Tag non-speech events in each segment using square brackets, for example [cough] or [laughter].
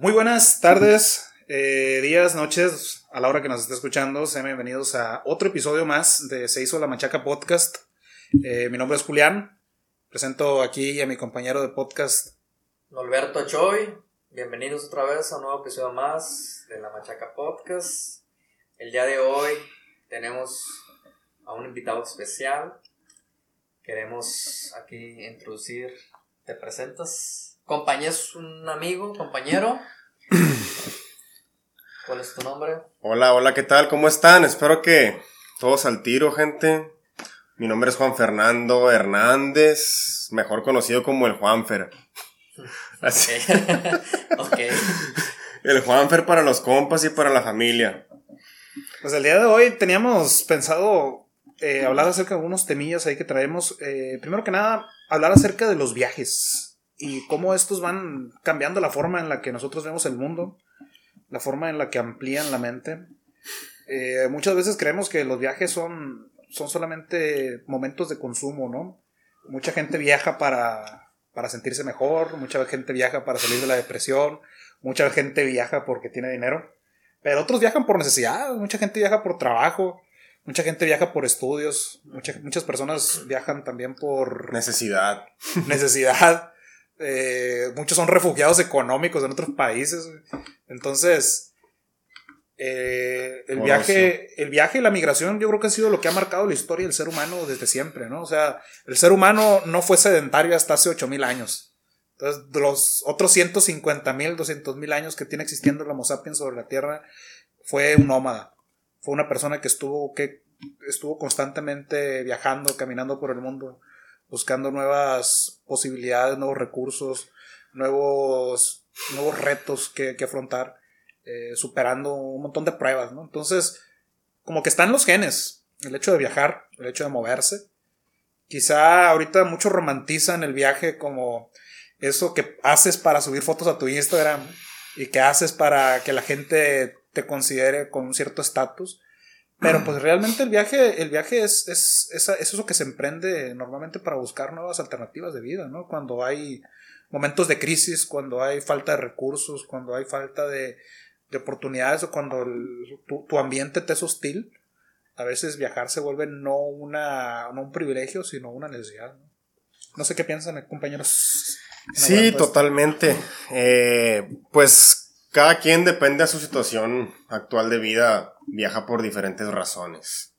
Muy buenas tardes, eh, días, noches, a la hora que nos esté escuchando. Sean bienvenidos a otro episodio más de Se hizo la Machaca Podcast. Eh, mi nombre es Julián. Presento aquí a mi compañero de podcast. Norberto Choi. Bienvenidos otra vez a un nuevo episodio más de la Machaca Podcast. El día de hoy tenemos a un invitado especial. Queremos aquí introducir. ¿Te presentas? Compañero, es un amigo, compañero. [coughs] ¿Cuál es tu nombre? Hola, hola, ¿qué tal? ¿Cómo están? Espero que todos al tiro, gente. Mi nombre es Juan Fernando Hernández, mejor conocido como el Juanfer. [laughs] Así. [laughs] ok. El Juanfer para los compas y para la familia. Pues el día de hoy teníamos pensado eh, hablar acerca de algunos temillas ahí que traemos. Eh, primero que nada, hablar acerca de los viajes y cómo estos van cambiando la forma en la que nosotros vemos el mundo, la forma en la que amplían la mente. Eh, muchas veces creemos que los viajes son, son solamente momentos de consumo, ¿no? Mucha gente viaja para, para sentirse mejor, mucha gente viaja para salir de la depresión, mucha gente viaja porque tiene dinero, pero otros viajan por necesidad, mucha gente viaja por trabajo, mucha gente viaja por estudios, mucha- muchas personas viajan también por Necesidad. necesidad. Eh, muchos son refugiados económicos en otros países. Entonces, eh, el, Por viaje, el viaje y la migración yo creo que ha sido lo que ha marcado la historia del ser humano desde siempre, ¿no? O sea, el ser humano no fue sedentario hasta hace 8000 años. Entonces, de los otros 150 mil, 200 mil años que tiene existiendo el Homo sapiens sobre la Tierra, fue un nómada. Fue una persona que estuvo, que estuvo constantemente viajando, caminando por el mundo, buscando nuevas posibilidades, nuevos recursos, nuevos, nuevos retos que, que afrontar, eh, superando un montón de pruebas, ¿no? Entonces, como que están los genes, el hecho de viajar, el hecho de moverse. Quizá ahorita muchos romantizan el viaje como eso que haces para subir fotos a tu Instagram y que haces para que la gente te considere con un cierto estatus. Pero pues [clears throat] realmente el viaje, el viaje es, es, es, es eso que se emprende normalmente para buscar nuevas alternativas de vida, ¿no? Cuando hay momentos de crisis, cuando hay falta de recursos, cuando hay falta de, de oportunidades o cuando el- tu, tu ambiente te es hostil, a veces viajar se vuelve no, una, no un privilegio, sino una necesidad. No, no sé qué piensan, eh, compañeros. Sí, totalmente. Eh, pues cada quien depende de su situación actual de vida, viaja por diferentes razones.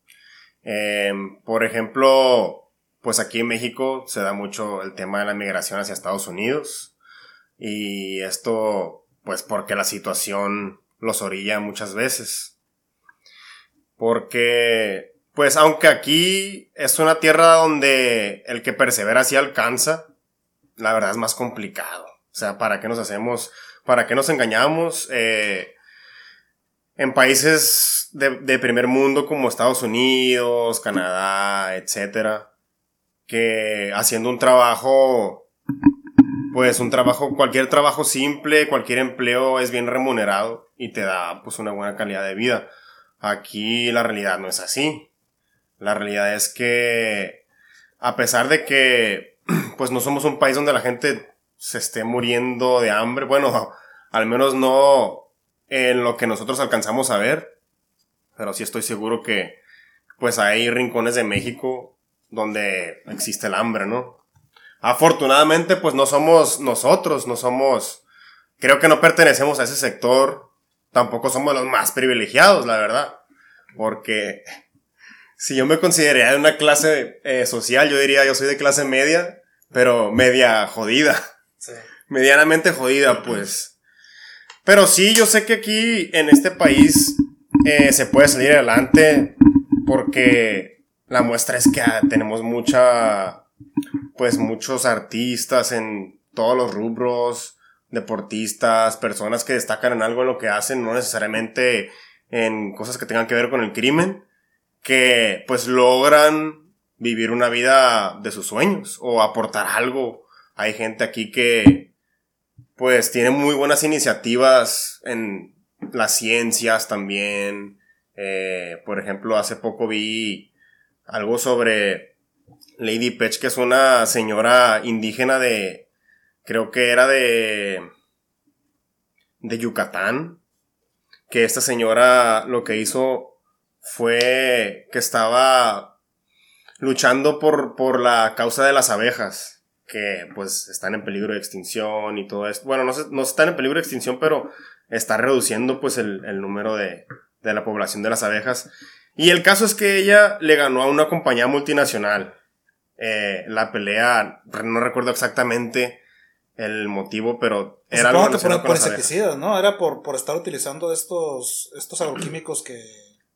Eh, por ejemplo, pues aquí en México se da mucho el tema de la migración hacia Estados Unidos. Y esto, pues porque la situación los orilla muchas veces. Porque, pues aunque aquí es una tierra donde el que persevera sí alcanza, la verdad es más complicado. O sea, ¿para qué nos hacemos? ¿Para qué nos engañamos? Eh, en países de, primer mundo como Estados Unidos, Canadá, etcétera, que haciendo un trabajo, pues un trabajo, cualquier trabajo simple, cualquier empleo es bien remunerado y te da pues una buena calidad de vida. Aquí la realidad no es así. La realidad es que a pesar de que [clears throat] pues no somos un país donde la gente se esté muriendo de hambre. Bueno, [laughs] al menos no en lo que nosotros alcanzamos a ver. Pero sí estoy seguro que pues hay rincones de México donde existe el hambre, ¿no? Afortunadamente pues no somos nosotros, no somos... Creo que no pertenecemos a ese sector. Tampoco somos los más privilegiados, la verdad. Porque si yo me consideraría de una clase eh, social, yo diría yo soy de clase media, pero media jodida, Sí. medianamente jodida, pues. Pero sí, yo sé que aquí en este país eh, se puede salir adelante porque la muestra es que ah, tenemos mucha, pues muchos artistas en todos los rubros, deportistas, personas que destacan en algo en lo que hacen, no necesariamente en cosas que tengan que ver con el crimen, que pues logran vivir una vida de sus sueños o aportar algo. Hay gente aquí que pues tiene muy buenas iniciativas en las ciencias también. Eh, por ejemplo, hace poco vi algo sobre Lady Pech, que es una señora indígena de, creo que era de, de Yucatán, que esta señora lo que hizo fue que estaba luchando por, por la causa de las abejas, que pues están en peligro de extinción y todo esto. Bueno, no, no están en peligro de extinción, pero está reduciendo pues el, el número de, de la población de las abejas. Y el caso es que ella le ganó a una compañía multinacional. Eh, la pelea, no recuerdo exactamente el motivo, pero era algo que por, por insecticidas, ¿no? Era por, por estar utilizando estos, estos agroquímicos que...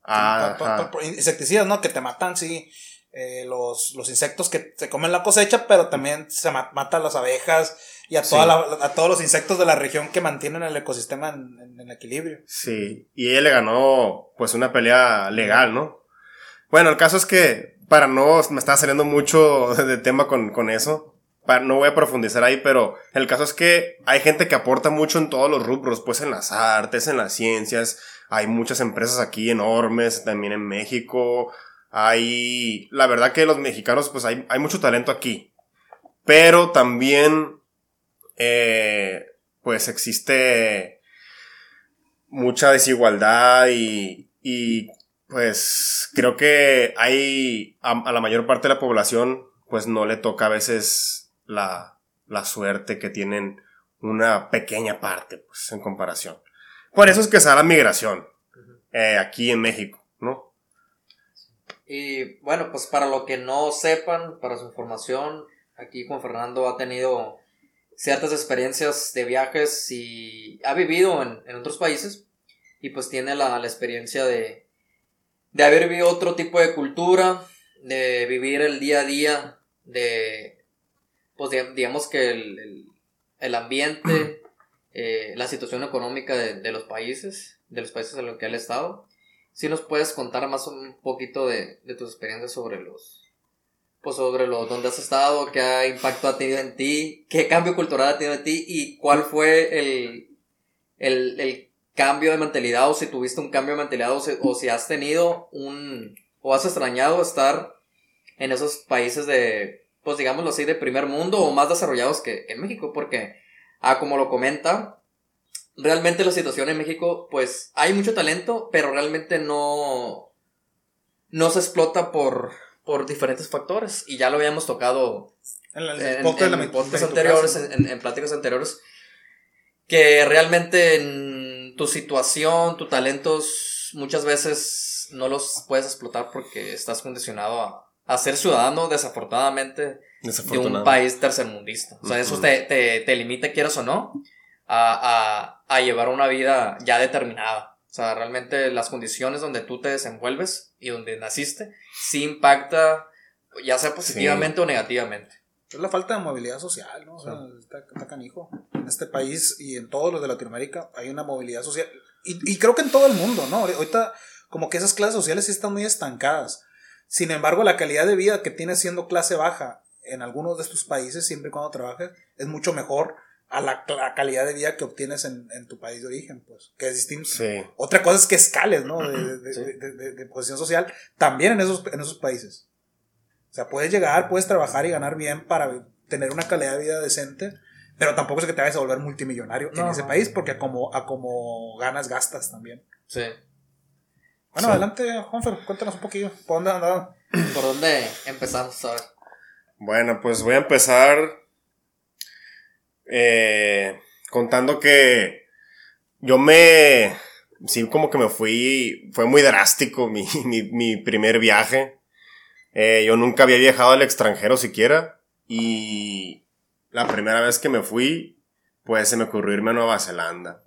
Ah, insecticidas, ¿no? Que te matan, sí. Eh, los, los, insectos que se comen la cosecha, pero también se matan las abejas y a, toda a todos los insectos de la región que mantienen el ecosistema en, en, equilibrio. Sí, y ella le ganó pues una pelea legal, ¿no? Bueno, el caso es que para no, me está saliendo mucho [laughs] de tema con, con eso, no voy a profundizar ahí, pero el caso es que hay gente que aporta mucho en todos los rubros, pues en las artes, en las ciencias, hay muchas empresas aquí enormes, también en México, hay, la verdad que los mexicanos, pues hay, hay mucho talento aquí, pero también, eh, pues existe mucha desigualdad y, y pues creo que hay a, a la mayor parte de la población pues no le toca a veces la, la suerte que tienen una pequeña parte, pues, en comparación. Por eso es que sale la migración eh, aquí en México. Y bueno, pues para lo que no sepan, para su información, aquí Juan Fernando ha tenido ciertas experiencias de viajes y ha vivido en, otros países y pues tiene la, la experiencia de, de haber vivido otro tipo de cultura, de vivir el día a día de, pues digamos que el, ambiente, [clears throat] eh, la situación económica de, los países, de los países en los que él ha estado. Si nos puedes contar más un poquito de, tus experiencias sobre los, pues sobre los dónde has estado, qué impacto ha tenido en ti, qué cambio cultural ha tenido en ti y cuál fue el, el, cambio de mentalidad o si tuviste un cambio de mentalidad o si, o si has tenido un, o has extrañado estar en esos países de, pues digámoslo así, de primer mundo o más desarrollados que en México, porque, ah, como lo comenta, realmente la situación en México, pues hay mucho talento, pero realmente no, no se explota por, por diferentes factores, y ya lo habíamos tocado en, en, en, anteriores, en, pláticas anteriores, que realmente en tu situación, tus talentos, muchas veces no los puedes explotar porque estás condicionado a, a ser ciudadano, desafortunadamente, de un país tercermundista. O sea, eso te, te, te, limita, quieras o no, a, a, a, llevar una vida ya determinada. O sea, realmente las condiciones donde tú te desenvuelves y donde naciste, sí impacta, ya sea positivamente o negativamente. Es la falta de movilidad social, ¿no? O sea, está, está, canijo. En este país y en todos los de Latinoamérica hay una movilidad social. Y, y creo que en todo el mundo, ¿no? Ahorita, como que esas clases sociales sí están muy estancadas sin embargo, la calidad de vida que tienes siendo clase baja en algunos de estos países, siempre y cuando trabajes, es mucho mejor a la, calidad de vida que obtienes en, tu país de origen, pues, que es distinto. Otra cosa es que escales, ¿no? De, posición social, también en esos, en esos países. O sea, puedes llegar, puedes trabajar y ganar bien para tener una calidad de vida decente, pero tampoco es que te vayas a volver multimillonario en ese país, porque a como, a como ganas, gastas también. Sí. Bueno, adelante, Juanfer, cuéntanos un poquillo. ¿Por dónde andaban? ¿Por dónde empezamos a Bueno, pues voy a empezar eh, contando que yo me. Sí, como que me fui. Fue muy drástico [laughs] mi, mi, primer viaje. Eh, yo nunca había viajado al extranjero siquiera. Y la primera vez que me fui, pues se me ocurrió irme a Nueva Zelanda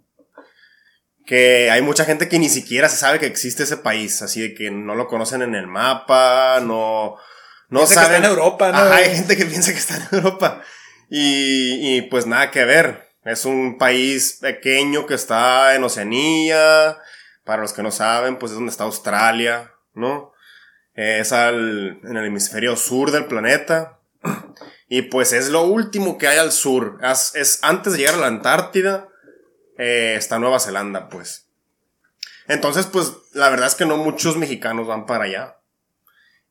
que hay mucha gente que ni siquiera se sabe que existe ese país, así de que no lo conocen en el mapa, no, no saben. Que está en Europa, ¿no? hay gente que piensa que está en Europa. Y, y pues nada que ver. Es un país pequeño que está en Oceanía. Para los que no saben, pues es donde está Australia, ¿no? Es al, en el hemisferio sur del planeta. [clears throat] Y pues es lo último que hay al sur. Es, es antes de llegar a la Antártida eh, está Nueva Zelanda, pues. Entonces, pues, la verdad es que no muchos mexicanos van para allá.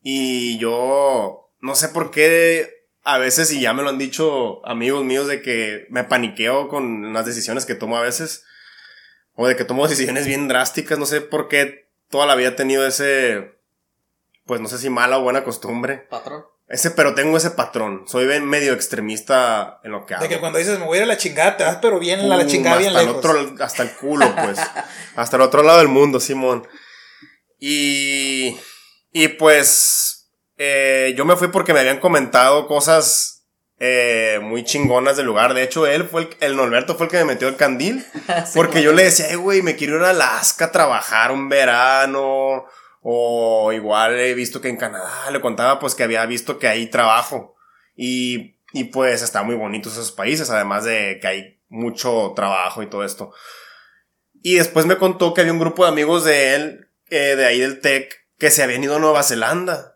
Y yo no sé por qué a veces, y ya me lo han dicho amigos míos, de que me paniqueo con las decisiones que tomo a veces. O de que tomo decisiones bien drásticas. No sé por qué toda la vida he tenido ese. Pues no sé si mala o buena costumbre. Patrón. Ese, pero tengo ese patrón. Soy bien medio extremista en lo que hago. De que cuando dices me voy a ir a la chingada, te vas, pero bien la, la Uh, chingada bien hasta el lejos. otro- hasta el culo, pues. [laughs] hasta el otro lado del mundo, Simón. Y. Y pues. Eh, yo me fui porque me habían comentado cosas eh, muy chingonas del lugar. De hecho, él fue el, el Norberto fue el que me metió el candil. [laughs] Porque yo le decía, "Ay, güey, me quiero ir a Alaska a trabajar un verano. O igual he visto que en Canadá le contaba pues que había visto que hay trabajo. Y, y pues está muy bonitos esos países, además de que hay mucho trabajo y todo esto. Y después me contó que había un grupo de amigos de él, eh, de ahí del TEC, que se habían ido a Nueva Zelanda.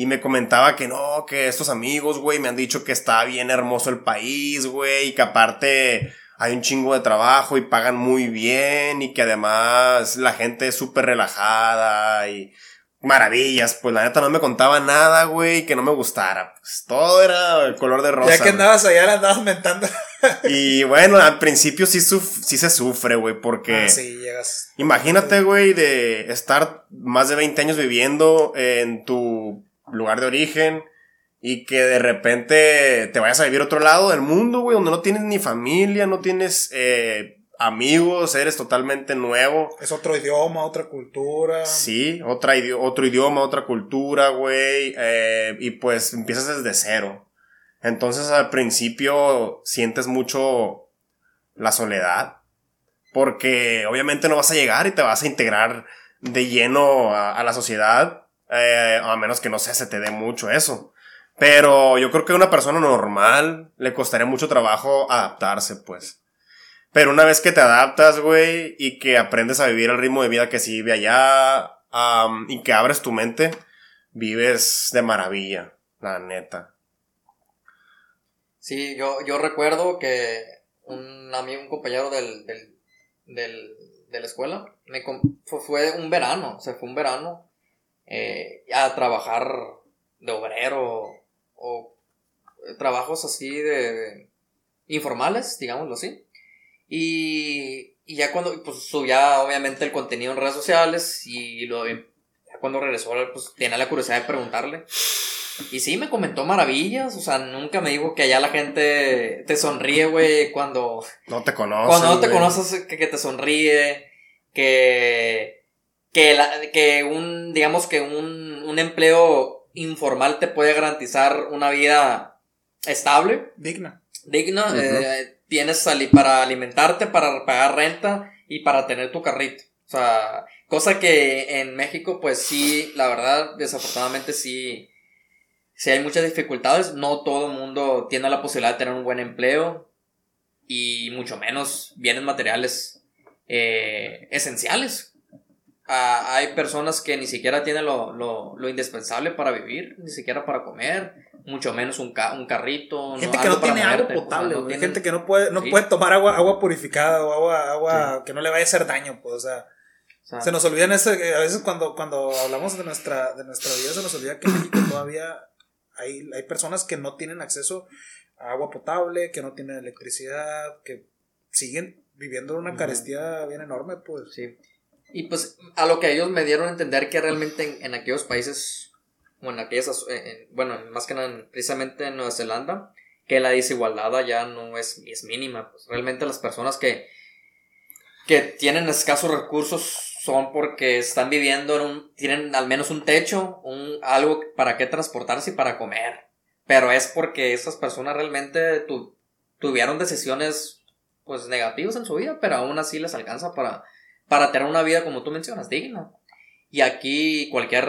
Y me comentaba que no, que estos amigos, güey, me han dicho que está bien hermoso el país, güey, y que aparte hay un chingo de trabajo y pagan muy bien y que además la gente es súper relajada y maravillas. Pues la neta no me contaba nada, güey, que no me gustara. Pues todo era el color de rosa. ya que andabas allá, la andabas mentando. [laughs] Y bueno, al principio sí, suf- sí se sufre, güey, porque... Ah, sí, llegas. Imagínate, güey, de estar más de 20 años viviendo en tu lugar de origen y que de repente te vayas a vivir a otro lado del mundo, güey, donde no tienes ni familia, no tienes eh, amigos, eres totalmente nuevo. Es otro idioma, otra cultura. Sí, otra idi- otro idioma, otra cultura, güey, eh, y pues empiezas desde cero. Entonces al principio sientes mucho la soledad, porque obviamente no vas a llegar y te vas a integrar de lleno a, a la sociedad, eh, a menos que no se te dé mucho eso. Pero yo creo que a una persona normal le costaría mucho trabajo adaptarse, pues. Pero una vez que te adaptas, güey, y que aprendes a vivir el ritmo de vida que se vive allá, y que abres tu mente, vives de maravilla, la neta. Sí, yo, yo recuerdo que un amigo, un compañero del, del, de la escuela, me, fue, un verano, o sea, fue un verano eh, a trabajar de obrero o trabajos así de, de informales, digámoslo así. Y, y ya cuando pues, subía obviamente el contenido en redes sociales y lo, ya cuando regresó, pues tenía la curiosidad de preguntarle. Y sí, me comentó maravillas, o sea, nunca me dijo que allá la gente te sonríe, güey, cuando, No te conoces. cuando no te güey. conoces, que, que te sonríe, que, que, la- que un, digamos que un, un empleo informal te puede garantizar una vida estable, Digna. digna, Ujú. eh, tienes sali- para alimentarte, para pagar renta y para tener tu carrito. O sea, cosa que en México, pues sí, la verdad, desafortunadamente sí, sí hay muchas dificultades. No todo el mundo tiene la posibilidad de tener un buen empleo y mucho menos bienes materiales eh, esenciales. Ah, hay personas que ni siquiera tienen lo, lo, lo indispensable para vivir, ni siquiera para comer, mucho menos un, ca- un carrito. Gente que no tiene agua moverte, potable, no tienen- Gente que no puede, no Sí. puede tomar agua, agua purificada o agua, agua que no le vaya a hacer daño, pues, o sea. o sea, Se nos olvida ese, eh, a veces cuando, cuando hablamos de nuestra, de nuestra vida, se nos olvida que en México [coughs] todavía hay, hay personas que no tienen acceso a agua potable, que no tienen electricidad, que siguen viviendo una Ujú. carestía bien enorme, pues. Sí. Y pues a lo que ellos me dieron a entender que realmente en, aquellos países, o en aquellas, en- bueno, más que nada en- precisamente en Nueva Zelanda, que la desigualdad allá no es, es mínima. Pues realmente las personas que, que tienen escasos recursos son porque están viviendo en un, tienen al menos un techo, un, algo para qué transportarse y para comer. Pero es porque esas personas realmente tu- tuvieron decisiones pues negativas en su vida, pero aún así les alcanza para, para tener una vida como tú mencionas, digna. Y aquí cualquier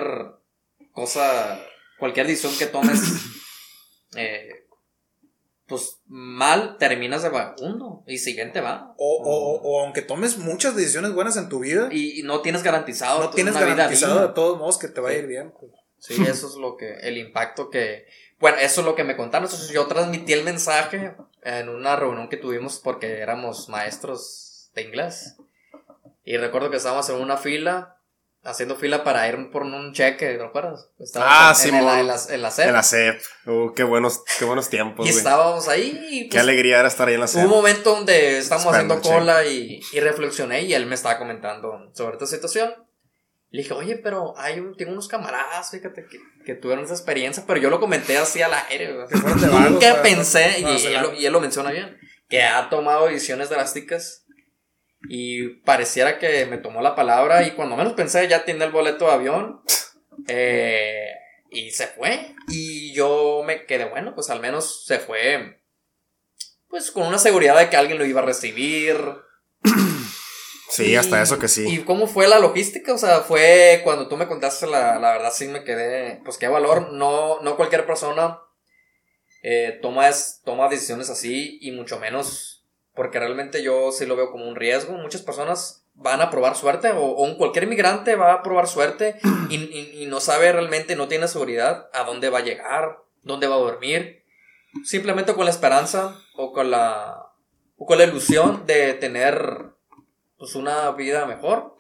cosa, cualquier decisión que tomes, [coughs] eh, pues mal, terminas de vagabundo y siguiente va. O, o, o- aunque tomes muchas decisiones buenas en tu vida, Y, y no tienes garantizado no tienes una vida garantizado de todos modos que te va a ir bien. pues. Sí, eso es lo que, el impacto que, bueno, eso es lo que me contaron. Entonces yo transmití el mensaje en una reunión que tuvimos porque éramos maestros de inglés. Y recuerdo que estábamos en una fila haciendo fila para ir por un cheque, ¿te acuerdas? Ah, en, sí, en, en, la, en, la, en la SEP. En la CEP. Uh, qué buenos, qué buenos tiempos, y estábamos ahí y Qué pues, alegría era estar ahí en la hubo un CEP. momento donde estábamos Esperando haciendo cola y, y reflexioné y él me estaba comentando sobre esta situación. Le dije, oye, pero hay un, tengo unos camaradas, fíjate, que, que tuvieron esa experiencia, pero yo lo comenté así al aire, Nunca pensé, y él lo menciona bien, que ha tomado decisiones drásticas y pareciera que me tomó la palabra y cuando menos pensé ya tiene el boleto de avión eh, y se fue. Y yo me quedé, bueno, pues al menos se fue pues con una seguridad de que alguien lo iba a recibir. [clears throat] Sí, Y- hasta eso que sí. ¿Y cómo fue la logística? O sea, fue cuando tú me contaste la, la verdad, sí me quedé, pues qué valor. No, no cualquier persona eh, toma, es- toma decisiones así y mucho menos porque realmente yo sí lo veo como un riesgo. Muchas personas van a probar suerte o, o un cualquier inmigrante va a probar suerte y, y- y no sabe realmente, no tiene seguridad a dónde va a llegar, dónde va a dormir. Simplemente con la esperanza o con la, o con la ilusión de tener pues una vida mejor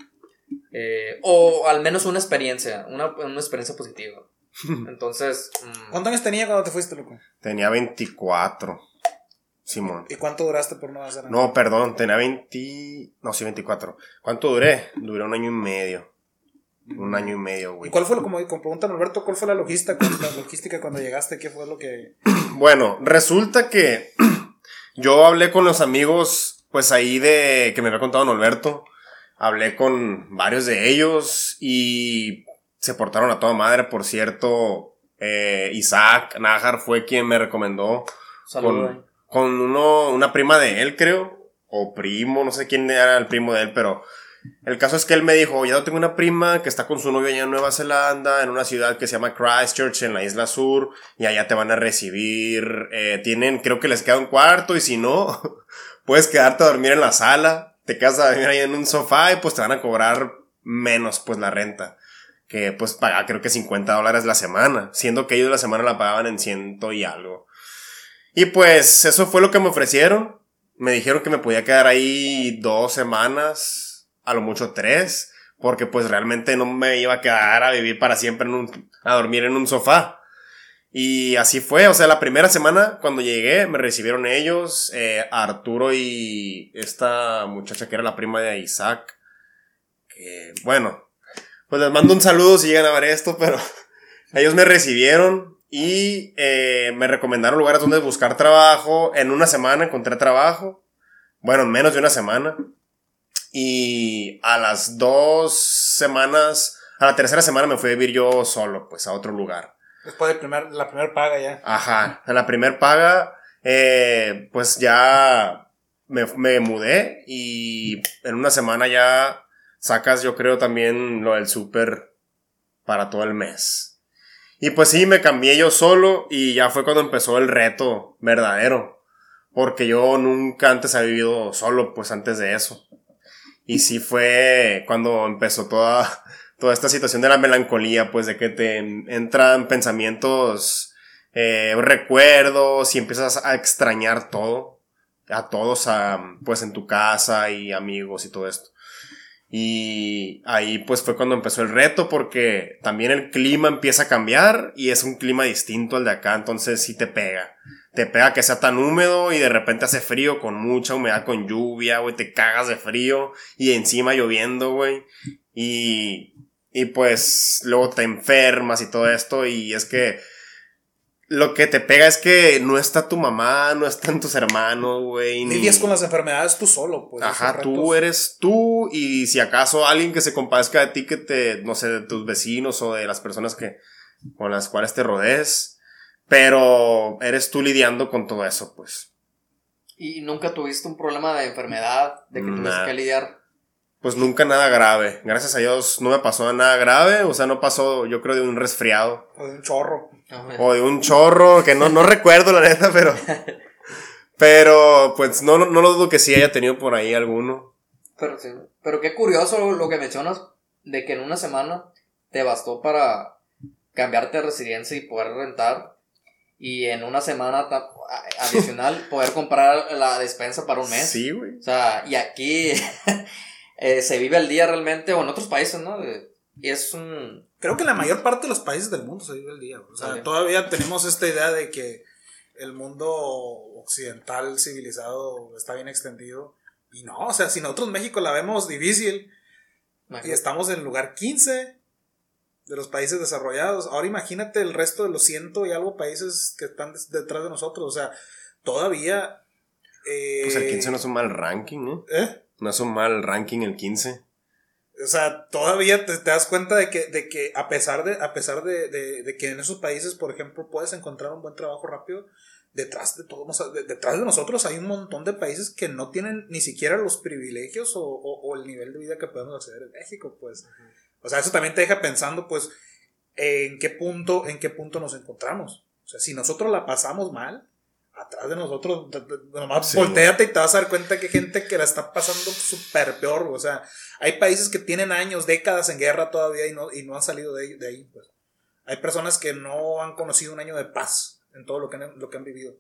eh, o al menos una experiencia, una, una experiencia positiva. [laughs] Entonces, mm, ¿Cuántos años tenía cuando te fuiste, loco? Tenía 24. Simón. ¿Y cuánto duraste por no hacer nada? No, perdón, tenía 20. No, sí, 24. ¿Cuánto duré? Duré un año y medio. Un año y medio, ¿Y güey. cuál fue, lo- como, como preguntan Alberto, cuál fue la logística, la logística cuando llegaste? ¿Qué fue lo que...? [clears throat] Bueno, resulta que [clears throat] yo hablé con los amigos, pues ahí de que me había contado don Alberto. Hablé con varios de ellos y se portaron a toda madre. Por cierto, eh, Isaac Najar fue quien me recomendó saludos. Con, uno, una prima de él, creo, o primo, no sé quién era el primo de él, pero el caso es que él me dijo, ya tengo una prima que está con su novio allá en Nueva Zelanda, en una ciudad que se llama Christchurch, en la isla sur, y allá te van a recibir, eh, tienen, creo que les queda un cuarto, y si no, [laughs] puedes quedarte a dormir en la sala, te quedas a dormir ahí en un sofá, y pues te van a cobrar menos, pues, la renta. Que pues paga creo que 50 dólares la semana, siendo que ellos la semana la pagaban en ciento y algo. Y pues eso fue lo que me ofrecieron. Me dijeron que me podía quedar ahí dos semanas, a lo mucho tres, porque pues realmente no me iba a quedar a vivir para siempre en un, a dormir en un sofá. Y así fue, o sea, la primera semana cuando llegué me recibieron ellos, eh, Arturo y esta muchacha que era la prima de Isaac. Que, bueno, pues les mando un saludo si llegan a ver esto, pero [laughs] ellos me recibieron y eh, me recomendaron lugares donde buscar trabajo. En una semana encontré trabajo. Bueno, en menos de una semana. Y a las dos semanas, a la tercera semana me fui a vivir yo solo, pues a otro lugar. Después de primer, la primera paga ya. Ajá, en la primer paga, eh, pues ya me, me mudé y en una semana ya sacas yo creo también lo del súper para todo el mes. Y pues sí, me cambié yo solo y ya fue cuando empezó el reto verdadero. Porque yo nunca antes había vivido solo, pues antes de eso. Y sí fue cuando empezó toda, [laughs] toda esta situación de la melancolía, pues de que te en- entran pensamientos, eh, recuerdos y empiezas a extrañar todo. A todos, a, pues en tu casa y amigos y todo esto. Y ahí pues fue cuando empezó el reto porque también el clima empieza a cambiar y es un clima distinto al de acá, entonces sí te pega. Te pega que sea tan húmedo y de repente hace frío con mucha humedad, con lluvia, güey, te cagas de frío y encima lloviendo, güey. Y, y pues luego te enfermas y todo esto y es que lo que te pega es que no está tu mamá, no están tus hermanos, güey. ni- Lidias con las enfermedades tú solo, pues. Ajá, tú eres tú y si acaso alguien que se compadezca de ti, que te, no sé, de tus vecinos o de las personas que, con las cuales te rodees, pero eres tú lidiando con todo eso, pues. ¿Y nunca tuviste un problema de enfermedad, de que tuviste Nah. que lidiar? Pues nunca nada grave. Gracias a Dios no me pasó nada grave, o sea, no pasó, yo creo, de un resfriado O de un chorro. o de un chorro, que no, no [laughs] recuerdo la neta, pero, pero, pues no, no, no lo dudo que sí haya tenido por ahí alguno. Pero, sí, pero qué curioso lo que mencionas de que en una semana te bastó para cambiarte de residencia y poder rentar y en una semana adicional poder comprar la despensa para un mes. Sí, güey. O sea, y aquí [laughs] eh, se vive el día realmente, o en otros países, ¿no? Y es un. Creo que en la mayor parte de los países del mundo se vive el día. O sea, todavía tenemos esta idea de que el mundo occidental civilizado está bien extendido. Y no, o sea, si nosotros México la vemos difícil y estamos en el lugar 15 de los países desarrollados, ahora imagínate el resto de los ciento y algo países que están detrás de nosotros. O sea, todavía... eh, Pues el 15 no es un mal ranking, ¿eh? ¿eh? No es un mal ranking el 15. O sea, todavía te, te das cuenta de que, de que a pesar, de, a pesar de, de- de que en esos países, por ejemplo, puedes encontrar un buen trabajo rápido, detrás de todos, de- detrás de nosotros hay un montón de países que no tienen ni siquiera los privilegios o, o- o el nivel de vida que podemos acceder en México, pues. O sea, eso también te deja pensando, pues, en qué punto, en qué punto nos encontramos. O sea, si nosotros la pasamos mal, atrás de nosotros, nomás Sí. volteate y te vas a dar cuenta que hay gente que la está pasando súper peor. O sea, hay países que tienen años, décadas en guerra todavía y no, y no han salido de ahí, de ahí, pues. Hay personas que no han conocido un año de paz en todo lo que han, lo que han vivido.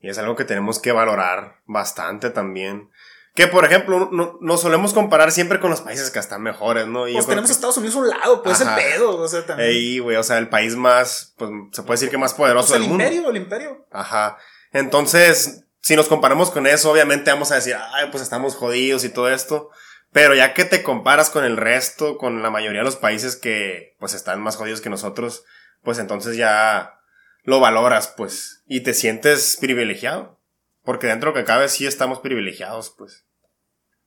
Y es algo que tenemos que valorar bastante también. Que, por ejemplo, no, nos solemos comparar siempre con los países que están mejores, ¿no? Y Pues tenemos que- Estados Unidos a un lado, pues Ajá. el pedo, o sea, también. Ey, güey, o sea, el país más, pues, se puede decir que más poderoso Pues el del mundo. imperio, el imperio. Ajá. Entonces, si nos comparamos con eso, obviamente vamos a decir, ay, pues estamos jodidos y todo esto. Pero ya que te comparas con el resto, con la mayoría de los países que, pues, están más jodidos que nosotros, pues entonces ya lo valoras, pues, y te sientes privilegiado. Porque dentro de lo que cabe sí estamos privilegiados, pues.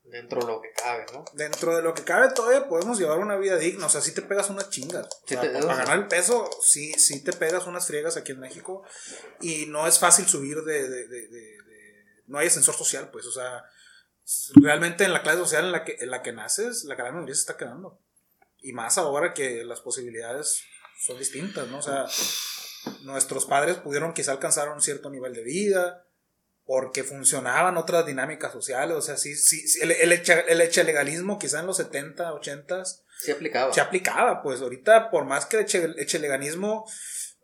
Dentro de lo que cabe, ¿no? Dentro de lo que cabe todavía podemos llevar una vida digna, o sea, sí te pegas unas chingas. O Sí sea, te- para, para ganar el peso, sí, sí te pegas unas friegas aquí en México y no es fácil subir de, de- de- de- de- No hay ascensor social, pues, o sea, realmente en la clase social en la que, en la que naces, la gran mayoría se está quedando. Y más ahora que las posibilidades son distintas, ¿no? O sea, nuestros padres pudieron quizá alcanzar un cierto nivel de vida, porque funcionaban otras dinámicas sociales, o sea, sí, sí, sí, el, el, echa- el echelegalismo quizá en los 70, 80 Sí aplicaba. se aplicaba, pues ahorita por más que el eche- el echelegalismo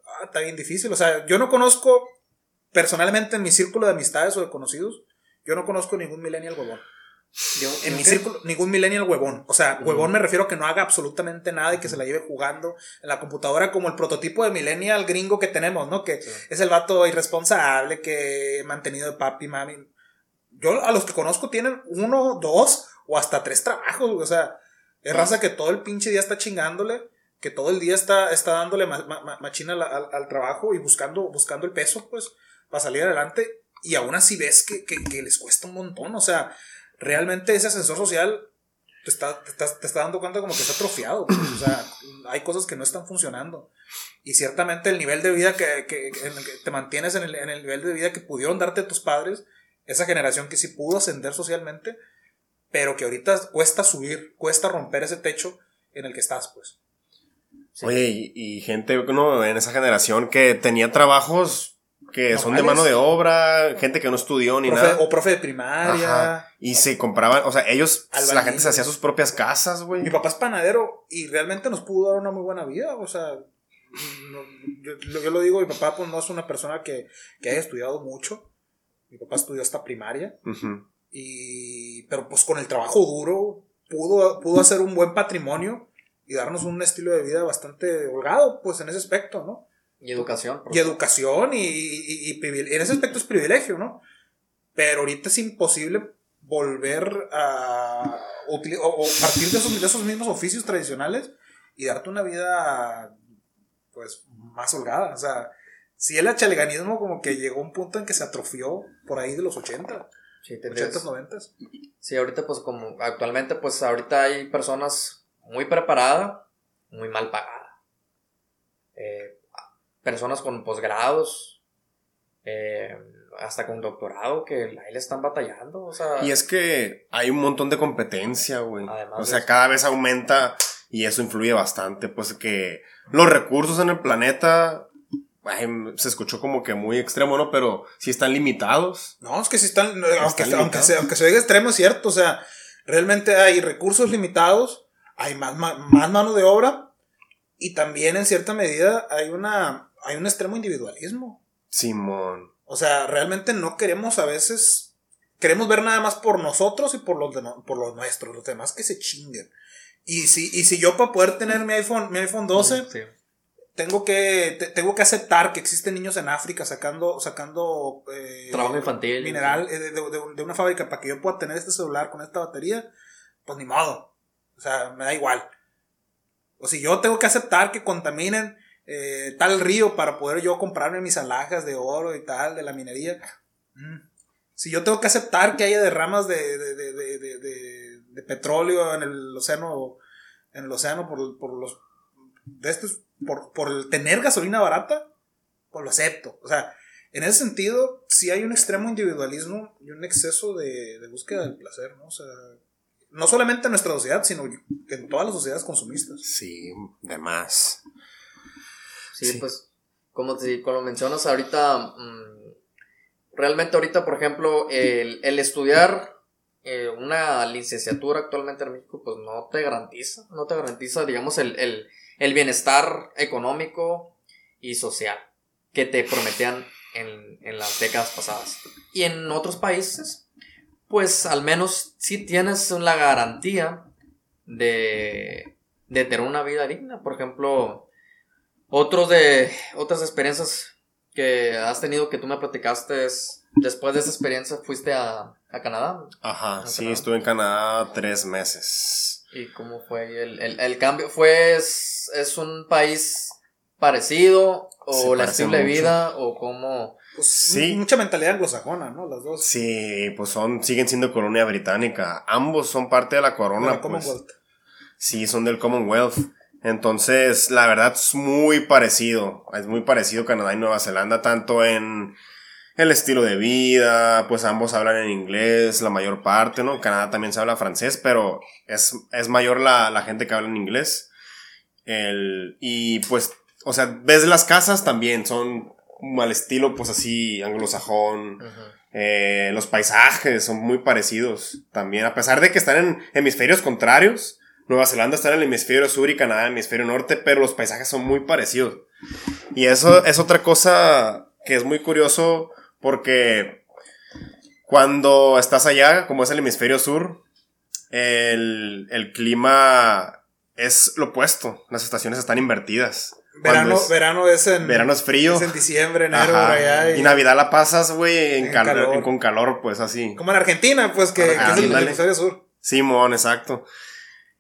ah, está bien difícil, o sea, yo no conozco personalmente en mi círculo de amistades o de conocidos, yo no conozco ningún millennial huevón. Yo- En ¿yo mi qué? círculo, ningún millennial huevón. O sea, huevón me refiero a que no haga absolutamente nada y que se la lleve jugando en la computadora como el prototipo de millennial gringo que tenemos, ¿no? Que Sí. es el vato irresponsable, que mantenido de papi, mami. Yo a los que conozco tienen uno, dos o hasta tres trabajos, o sea, es raza que todo el pinche día está chingándole, que todo el día está, está dándole ma- ma- ma- machina al, al- al trabajo y buscando, buscando el peso, pues, para salir adelante. Y aún así ves que, que- que les cuesta un montón, o sea, realmente ese ascensor social te está, te te está dando cuenta como que está atrofiado, o sea, hay cosas que no están funcionando. Y ciertamente el nivel de vida que, que- te mantienes en el, en el nivel de vida que pudieron darte tus padres, esa generación que sí pudo ascender socialmente, pero que ahorita cuesta subir, cuesta romper ese techo en el que estás, pues. Oye, y, y gente ¿no? en esa generación que tenía trabajos que son de mano de obra, gente que no estudió ni Profe- nada. o profe de primaria. Ajá. Y se compraban, o sea, ellos, la gente se hacía sus propias casas, güey. Mi papá es panadero y realmente nos pudo dar una muy buena vida. O sea, no- yo, yo lo digo, mi papá pues, no es una persona que, que haya estudiado mucho. Mi papá estudió hasta primaria. Y, pero pues con el trabajo duro pudo, pudo hacer un buen patrimonio y darnos un estilo de vida bastante holgado, pues en ese aspecto, ¿no? Y educación. Y educación y, y- en ese aspecto es privilegio, ¿no? Pero ahorita es imposible volver a o, o partir de esos, de esos mismos oficios tradicionales y darte una vida pues más holgada. O sea, si el achaleganismo como que llegó a un punto en que se atrofió por ahí de los 80, Sí, tendrías- 80, 90. Sí, ahorita pues como actualmente pues ahorita hay personas muy preparadas, muy mal pagadas. Eh, personas con posgrados, eh, hasta con doctorado que ahí le están batallando, o sea... Y es que hay un montón de competencia, güey. Además O sea, cada vez aumenta y eso influye bastante, pues que los recursos en el planeta, ay, se escuchó como que muy extremo, ¿no? Pero sí están limitados. No, es que si están, aunque, aunque, limitado. se, aunque se oiga extremo, es cierto. O sea, realmente hay recursos limitados, hay más, ma- más mano de obra y también en cierta medida hay, una, hay un extremo individualismo. Simón. O sea, realmente no queremos a veces, queremos ver nada más por nosotros y por los, de no- por los nuestros, los demás que se chinguen. Y si, y si yo para poder tener mi iPhone, mi iPhone 12, Sí. tengo que, te- tengo que aceptar que existen niños en África sacando, sacando eh, Trabajo infantil. mineral eh, de, de- de- de una fábrica para que yo pueda tener este celular con esta batería, pues ni modo. O sea, me da igual. O si yo tengo que aceptar que contaminen eh, tal río para poder yo comprarme mis alhajas de oro y tal, de la minería. mm. Si yo tengo que aceptar que haya derramas de, de, de, de, petróleo en el océano, en el océano por, por los de estos, por, por tener gasolina barata, pues lo acepto. O sea, en ese sentido, sí hay un extremo individualismo y un exceso de, de búsqueda del placer, ¿no? O sea, no solamente en nuestra sociedad, sino en todas las sociedades consumistas. Sí, de más. Sí, Sí. pues, como, te, como mencionas ahorita, mm, realmente ahorita, por ejemplo, el, el estudiar eh, una licenciatura actualmente en México, pues no te garantiza, no te garantiza, digamos, el, el, el bienestar económico y social que te prometían en, en las décadas pasadas. Y en otros países, pues al menos sí tienes la garantía de, de tener una vida digna. Por ejemplo, otros de otras experiencias que has tenido que tú me platicaste es, después de esa experiencia fuiste a, a Canadá. Ajá, sí, Canadá. estuve en Canadá tres meses. ¿Y cómo fue el, el, el cambio? ¿Fue, es, es un país parecido? ¿O estilo de mucho. vida? ¿O cómo? Pues Sí. mucha mentalidad anglosajona, ¿no? Las dos. Sí, pues son, siguen siendo colonia británica. Ambos son parte de la De corona, la pues. Commonwealth. Sí, son del Commonwealth. Entonces, la verdad es muy parecido. Es muy parecido Canadá y Nueva Zelanda, tanto en el estilo de vida, pues ambos hablan en inglés, la mayor parte, ¿no? Canadá también se habla francés, pero es, es mayor la, la gente que habla en inglés. El, y pues, o sea, ves las casas también, son al estilo, pues así, anglosajón. Eh, los paisajes son muy parecidos también, a pesar de que están en hemisferios contrarios. Nueva Zelanda está en el hemisferio sur y Canadá en el hemisferio norte, pero los paisajes son muy parecidos. Y eso es otra cosa que es muy curioso porque cuando estás allá, como es el hemisferio sur, el, el clima es lo opuesto. Las estaciones están invertidas. Verano, es- verano es en. verano es frío. Es en diciembre, enero, Ajá. por allá. Y Navidad la pasas, güey, en En cal- calor. con calor, pues así. Como en Argentina, pues que, Ah, que es el hemisferio sur. Simón, exacto.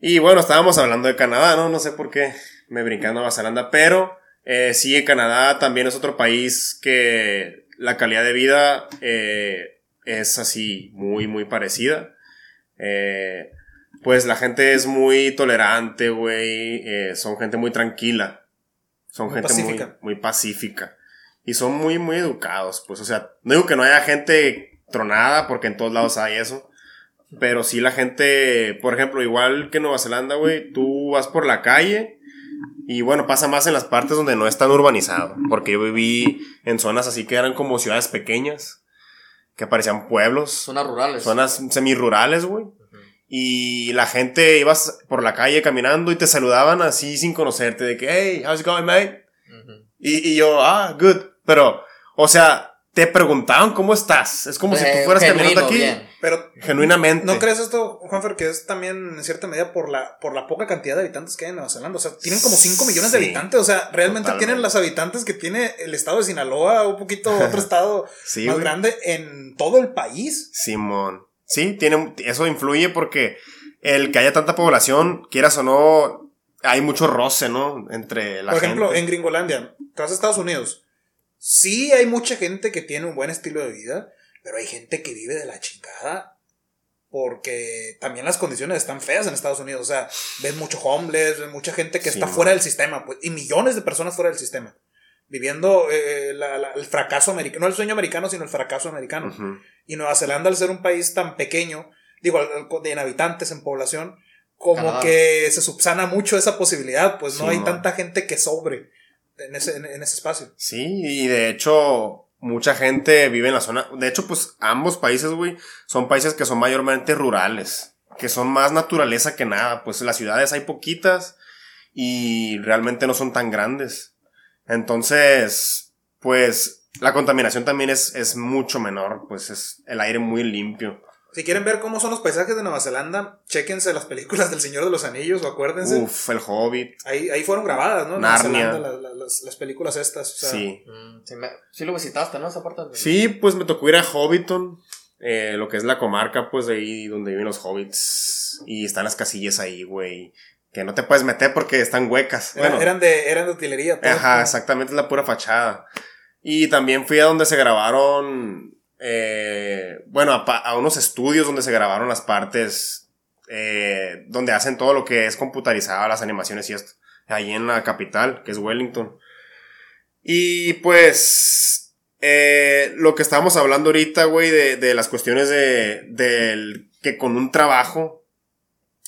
Y bueno, estábamos hablando de Canadá, ¿no? No sé por qué me brincando a Nueva Zelanda, pero eh, sí, Canadá también es otro país que la calidad de vida eh, es así muy, muy parecida. Eh, pues la gente es muy tolerante, güey. eh, son gente muy tranquila. Son Muy gente pacífica. muy, muy pacífica. Y son muy, muy educados, pues. O sea, no digo que no haya gente tronada, porque en todos lados hay eso. Pero sí la gente, por ejemplo, igual que Nueva Zelanda, güey, tú vas por la calle y bueno, pasa más en las partes donde no es tan urbanizado. Porque yo viví en zonas así que eran como ciudades pequeñas, que parecían pueblos, Zonas rurales. zonas semirurales, güey. Y la gente ibas por la calle caminando y te saludaban así sin conocerte, de que, hey, how's it going, mate? Y, y yo, ah, good. Pero, o sea, te preguntaban cómo estás. Es como si tú Eh, fueras caminando aquí. bien. Pero, Genuinamente. ¿no crees esto, Juanfer, que es también en cierta medida por la, por la poca cantidad de habitantes que hay en Nueva Zelanda? O sea, tienen como 5 millones de Sí. habitantes. O sea, realmente Totalmente. tienen los habitantes que tiene el estado de Sinaloa, un poquito [laughs] otro estado Sí, más güey. grande en todo el país. Simón. Sí, tiene, eso influye porque el que haya tanta población, quieras o no, hay mucho roce, ¿no? Entre la Por ejemplo, gente. en Gringolandia, a Estados Unidos. Sí hay mucha gente que tiene un buen estilo de vida, pero hay gente que vive de la chingada. Porque también las condiciones están feas en Estados Unidos. O sea, ves mucho homeless, ves mucha gente que Sí, está man. fuera del sistema, pues, y millones de personas fuera del sistema. Viviendo eh, la- la- el fracaso americano, no el sueño americano, sino el fracaso americano. Ujú. Y Nueva Zelanda, al ser un país tan pequeño, digo, en habitantes, en población, como Canadá. que se subsana mucho esa posibilidad, pues no Sí, hay man. tanta gente que sobre en ese, en, en ese espacio. Sí, y de hecho, mucha gente vive en la zona. De hecho, pues ambos países, güey, son países que son mayormente rurales, que son más naturaleza que nada. Pues las ciudades hay poquitas y realmente no son tan grandes. Entonces, pues la contaminación también es, es mucho menor, pues es el aire muy limpio. Si quieren ver cómo son los paisajes de Nueva Zelanda, chéquense las películas del Señor de los Anillos, o acuérdense. Uf, el Hobbit. Ahí, ahí fueron grabadas, ¿no? En Nueva Narnia. Zelanda, la- la- las, las películas estas. o sea, Sí. Mm, sí, me- sí lo visitaste, ¿no? Esa parte. de- Sí, pues me tocó ir a Hobbiton, eh, lo que es la comarca, pues de ahí donde viven los hobbits. Y están las casillas ahí, güey. Que no te puedes meter porque están huecas. Bueno, eran de, eran de utilería. todo. Ajá, exactamente, es la pura fachada. Y también fui a donde se grabaron, eh, bueno, a, a unos estudios donde se grabaron las partes, eh, donde hacen todo lo que es computarizado, las animaciones y esto. Ahí en la capital, que es Wellington. Y pues, eh, lo que estábamos hablando ahorita, güey, de, de las cuestiones de, del que con un trabajo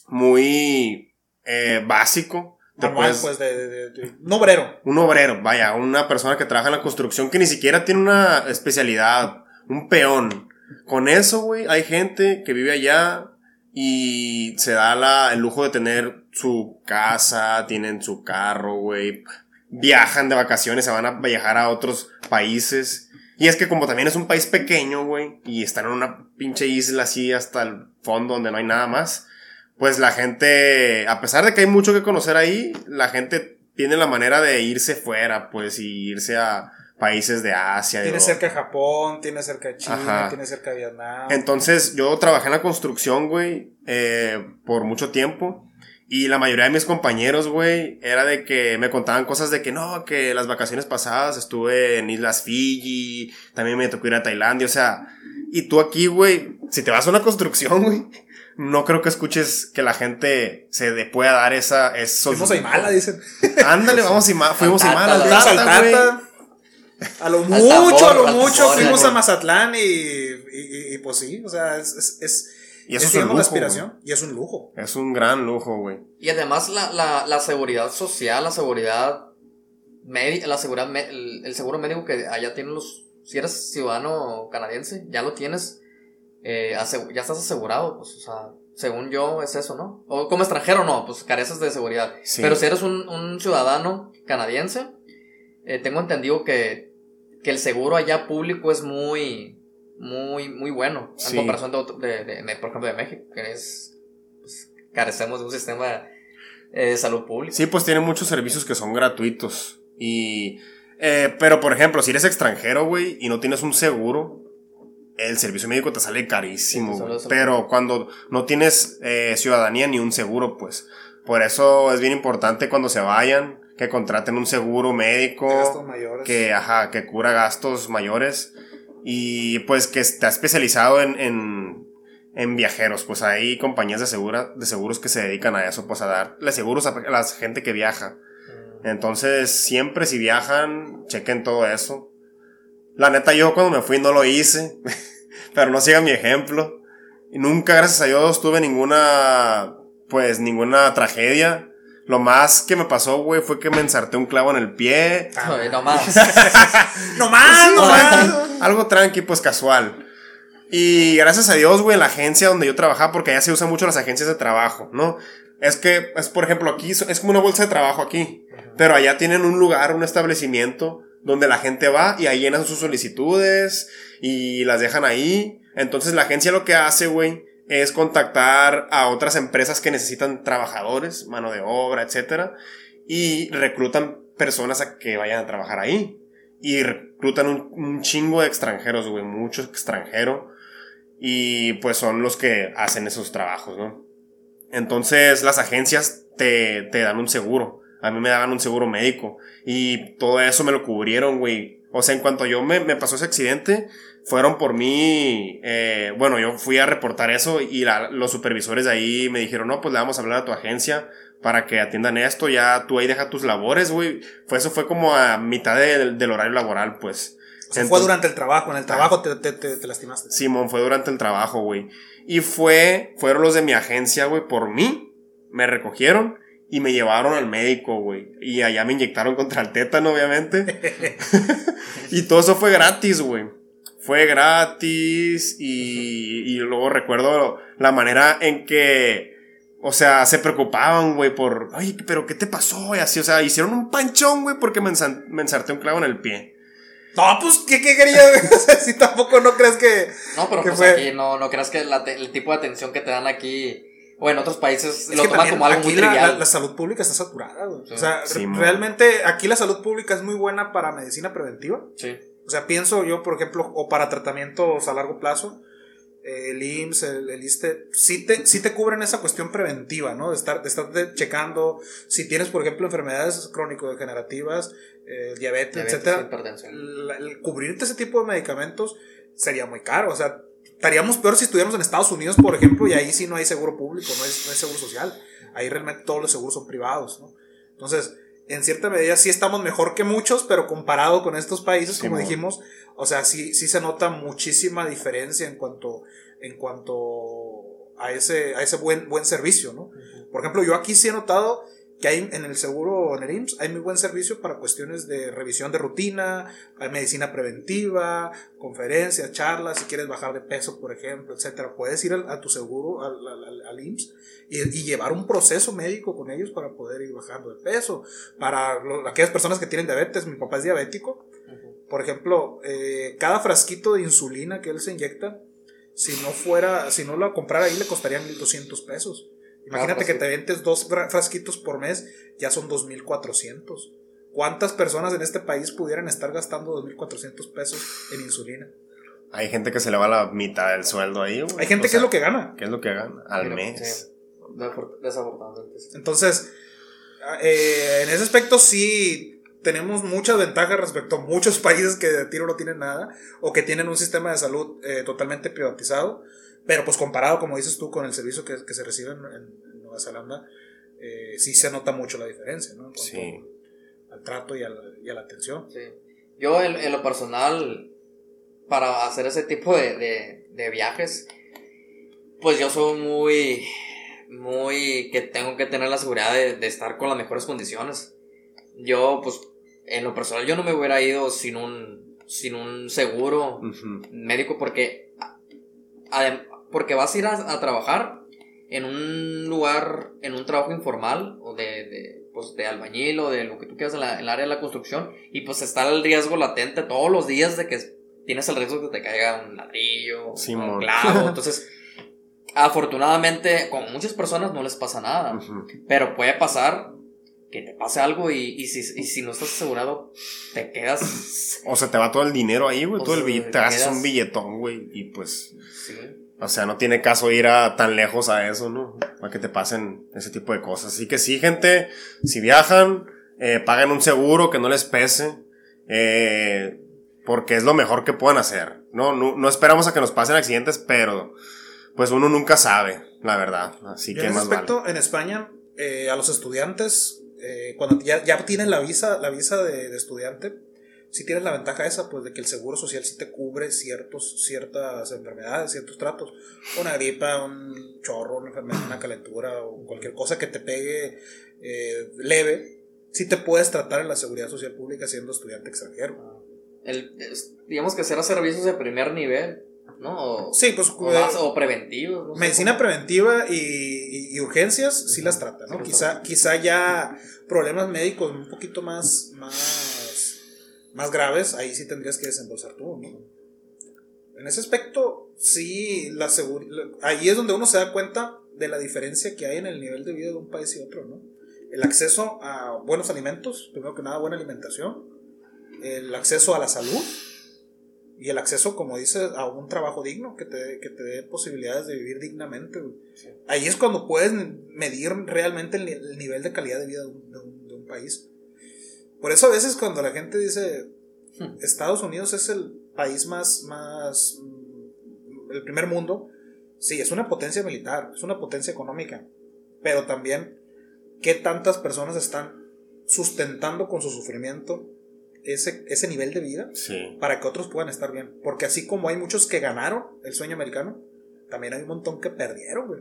muy eh, básico, Normal, pues, de, de- de- de- un obrero. un obrero, vaya, una persona que trabaja en la construcción que ni siquiera tiene una especialidad, un peón. Con eso, güey, hay gente que vive allá y se da la, el lujo de tener su casa, tienen su carro, güey, viajan de vacaciones, se van a viajar a otros países. Y es que como también es un país pequeño, güey, y están en una pinche isla así hasta el fondo donde no hay nada más, pues la gente, a pesar de que hay mucho que conocer ahí, la gente tiene la manera de irse fuera, pues, y irse a países de Asia. Tiene cerca Japón, tiene cerca China, Ajá. tiene cerca Vietnam. Entonces, yo trabajé en la construcción, güey, eh, por mucho tiempo. Y la mayoría de mis compañeros, güey, era de que me contaban cosas de que no, que las vacaciones pasadas estuve en Islas Fiji, también me tocó ir a Tailandia, o sea, y tú aquí, güey, si te vas a una construcción, [laughs] güey, no creo que escuches que la gente se le pueda dar esa, esos... Fuimos a Imala, dicen. Ándale, vamos a Imala, fuimos a Imala, güey. A lo mucho, a lo mucho tambor, fuimos a Mazatlán y, y, y- pues sí, o sea, es, es, es, Y eso es, es un lujo, aspiración y es un lujo. Es un gran lujo, güey. Y además la, la, la seguridad social, la seguridad médica, la seguridad, me- el, el seguro médico que allá tienen los, si eres ciudadano canadiense, ya lo tienes, eh, ya estás asegurado, pues, o sea, según yo es eso, ¿no? O como extranjero no, pues careces de seguridad. Sí. Pero si eres un, un ciudadano canadiense, eh, tengo entendido que, que el seguro allá público es muy, muy, muy bueno. Sí. En comparación de, otro- de, de- de, por ejemplo, de México, que es, pues, carecemos de un sistema eh, de salud pública. Sí, pues tiene muchos servicios que son gratuitos. Y. eh, pero, por ejemplo, si eres extranjero, güey, y no tienes un seguro, el servicio médico te sale carísimo. Sí, te güey. sale- Pero cuando no tienes eh, ciudadanía ni un seguro, pues. Por eso es bien importante cuando se vayan que contraten un seguro médico. De gastos mayores. Que, ajá, que cura gastos mayores. Y pues que está especializado en, en, en viajeros. Pues hay compañías de, segura, de seguros que se dedican a eso, pues a darle seguros a la gente que viaja. Mm. Entonces, siempre si viajan, chequen todo eso. La neta, yo cuando me fui no lo hice, [laughs] pero no sigan mi ejemplo. Y nunca, gracias a Dios, tuve ninguna, pues, ninguna tragedia. Lo más que me pasó, güey, fue que me ensarté un clavo en el pie. Ay, no más. [laughs] ¡No más, no más! Algo tranqui, pues casual. Y gracias a Dios, güey, en la agencia donde yo trabajaba, porque allá se usan mucho las agencias de trabajo, ¿no? Es que, es por ejemplo, aquí es es como una bolsa de trabajo aquí. Pero allá tienen un lugar, un establecimiento donde la gente va y ahí llenan sus solicitudes y las dejan ahí. Entonces la agencia lo que hace, güey, es contactar a otras empresas que necesitan trabajadores, mano de obra, etcétera, y reclutan personas a que vayan a trabajar ahí. Y reclutan un, un chingo de extranjeros, güey, mucho extranjero. Y pues son los que hacen esos trabajos, ¿no? Entonces las agencias te, te dan un seguro. A mí me daban un seguro médico. Y todo eso me lo cubrieron, güey. O sea, en cuanto yo me, me pasó ese accidente, fueron por mí. eh, bueno, yo fui a reportar eso y la- los supervisores de ahí me dijeron, no, pues le vamos a hablar a tu agencia para que atiendan esto. Ya tú ahí deja tus labores, güey. Fue, eso fue como a mitad del- del horario laboral, pues. O sea, fue durante el trabajo. En el trabajo te, te, te, te lastimaste. Simón, fue durante el trabajo, güey. Y fue, fueron los de mi agencia, güey, por mí. Me recogieron y me llevaron al médico, güey. Y allá me inyectaron [laughs] contra el tétano, obviamente. [laughs] [laughs] y todo eso fue gratis, güey. Fue gratis y, y luego recuerdo la manera en que, o sea, se preocupaban, güey, por, ay, pero ¿qué te pasó? Y así, o sea, hicieron un panchón, güey, porque me, ensan- me ensarté un clavo en el pie. No, pues, ¿qué, qué quería? [laughs] o sea, si tampoco no crees que. No, pero que pues fue- aquí no, no creas que la te- el tipo de atención que te dan aquí o en otros países Es lo que toman como algo aquí muy la, trivial. la- la salud pública está saturada, güey. Sí. O sea, Sí, re- mo. realmente aquí la salud pública es muy buena para medicina preventiva. Sí. O sea, pienso yo, por ejemplo, o para tratamientos a largo plazo, eh, el IMSS, el, el ISSSTE, sí te, sí te cubren esa cuestión preventiva, ¿no? De estar, de estar checando si tienes, por ejemplo, enfermedades crónico-degenerativas, eh, diabetes, Diabetes, etcétera. hipertensión. La- el cubrirte ese tipo de medicamentos sería muy caro. O sea, estaríamos peor si estuviéramos en Estados Unidos, por ejemplo, y ahí sí no hay seguro público, no hay, no hay seguro social. Ahí realmente todos los seguros son privados, ¿no? Entonces, en cierta medida sí estamos mejor que muchos, pero comparado con estos países, Sí, como mo. dijimos, o sea, sí, sí se nota muchísima diferencia en cuanto, en cuanto a ese, a ese buen, buen servicio, ¿no? Por ejemplo, yo aquí sí he notado que hay en el seguro, en el IMSS, hay muy buen servicio para cuestiones de revisión de rutina, hay medicina preventiva, conferencias, charlas, si quieres bajar de peso, por ejemplo, etcétera. Puedes ir al- a tu seguro, al, al- al- IMSS, y, y llevar un proceso médico con ellos para poder ir bajando de peso. Para lo- aquellas personas que tienen diabetes, mi papá es diabético, por ejemplo, eh, cada frasquito de insulina que él se inyecta, si no fuera, si no lo comprara ahí, le costarían 1200 pesos. Imagínate que te ventes dos fra- frasquitos por mes, ya son 2400. ¿Cuántas personas en este país pudieran estar gastando 2400 pesos en insulina? Hay gente que se le va la mitad del sueldo ahí, güey. Hay gente O que sea, es lo que gana. ¿Qué es lo que gana? Al Pero, mes. Desafortunadamente. sí. Entonces, eh, en ese aspecto sí tenemos muchas ventajas respecto a muchos [laughs] países que de tiro no tienen nada o que tienen un sistema de salud eh, totalmente privatizado, pero pues comparado, como dices tú, con el servicio que, que se recibe en, en Nueva Zelanda, eh, sí se nota mucho la diferencia, ¿no? En cuanto Sí. Al trato y a la, y a la atención. Sí. Yo, en, en lo personal, para hacer ese tipo de, de, de viajes, pues yo soy muy, muy que tengo que tener la seguridad de, de estar con las mejores condiciones. Yo, pues, en lo personal, yo no me hubiera ido sin un, sin un seguro médico porque, porque vas a ir a, a trabajar en un lugar, en un trabajo informal o de, de, pues, de albañil o de lo que tú quieras en, la- en el área de la construcción y pues está el riesgo latente todos los días de que tienes el riesgo de que te caiga un ladrillo, Simón. un clavo, entonces [laughs] afortunadamente con muchas personas no les pasa nada, Ujú. pero puede pasar que te pase algo y, y si, y si no estás asegurado te quedas... O sea, te va todo el dinero ahí, güey. Todo el billete. Te te haces quedas- un billetón, güey. Y pues. sí. O sea, no tiene caso ir a tan lejos a eso, ¿no? Para que te pasen ese tipo de cosas. Así que sí, gente, si viajan, eh, paguen un seguro que no les pese. eh, porque es lo mejor que puedan hacer. No, no, no esperamos a que nos pasen accidentes, pero pues uno nunca sabe, la verdad. Así Yo que en más vale. aspecto, en España, eh, a los estudiantes, eh, cuando ya, ya tienen la visa, la visa de, de estudiante, sí tienes la ventaja esa, pues de que el seguro social sí te cubre ciertos, ciertas enfermedades, ciertos tratos. Una gripa, un chorro, una enfermedad, una calentura o cualquier cosa que te pegue eh, leve, sí te puedes tratar en la seguridad social pública siendo estudiante extranjero. El, es- digamos que será servicios de primer nivel, ¿no? O, Sí, pues o eh, más- o preventivos. no Medicina preventiva y, y- y urgencias sí las trata, ¿no? Sí, Quizá, quizá ya problemas médicos un poquito más, más, más graves, ahí sí tendrías que desembolsar tú, ¿no? En ese aspecto, sí, la ahí es donde uno se da cuenta de la diferencia que hay en el nivel de vida de un país y otro, ¿no? El acceso a buenos alimentos, primero que nada, buena alimentación, el acceso a la salud, y el acceso, como dices, a un trabajo digno que te, que te dé posibilidades de vivir dignamente. güey. Ahí es cuando puedes medir realmente el, ni- el nivel de calidad de vida de un, de un- de un país. Por eso a veces cuando la gente dice Hmm. Estados Unidos es el país más, más, el primer mundo, sí, es una potencia militar, es una potencia económica, pero también qué tantas personas están sustentando con su sufrimiento ese, ese nivel de vida Sí. para que otros puedan estar bien. Porque así como hay muchos que ganaron el sueño americano, también hay un montón que perdieron, güey.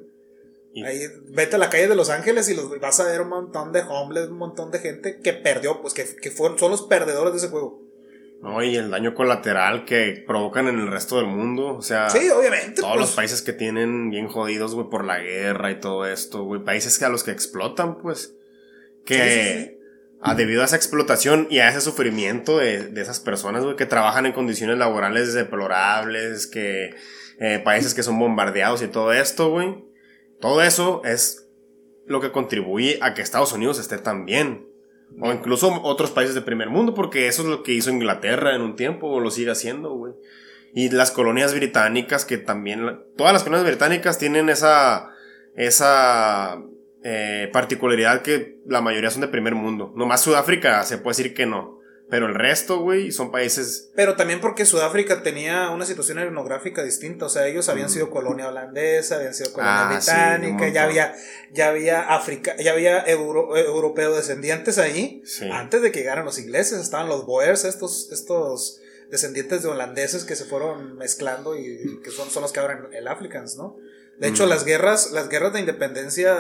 Y- Ahí, vete a la calle de Los Ángeles y los, vas a ver un montón de homeless, un montón de gente que perdió, pues que, que fueron, son los perdedores de ese juego. No, y el daño colateral que provocan en el resto del mundo. O sea, Sí, obviamente. todos pues, los países que tienen bien jodidos, güey, por la guerra y todo esto, güey. Países que a los que explotan, pues. Que Sí, sí, sí. a, debido a esa explotación y a ese sufrimiento de, de esas personas, güey, que trabajan en condiciones laborales deplorables, que eh, países que son bombardeados y todo esto, güey. Todo eso es lo que contribuye a que Estados Unidos esté tan bien. O incluso otros países de primer mundo, porque eso es lo que hizo Inglaterra en un tiempo, o lo sigue haciendo, güey. Y las colonias británicas, que también, todas las colonias británicas tienen esa, esa eh, particularidad que la mayoría son de primer mundo. Nomás Sudáfrica se puede decir que no. Pero el resto, güey, son países. Pero también porque Sudáfrica tenía una situación etnográfica distinta. O sea, ellos habían sido colonia holandesa, habían sido colonia Ah, británica, ya había, ya había África, ya había euro- europeo descendientes ahí. Sí. Antes de que llegaran los ingleses, estaban los Boers, estos, estos descendientes de holandeses que se fueron mezclando y que son, son los que abren el Africans, ¿no? De hecho, Mm. las guerras, las guerras de independencia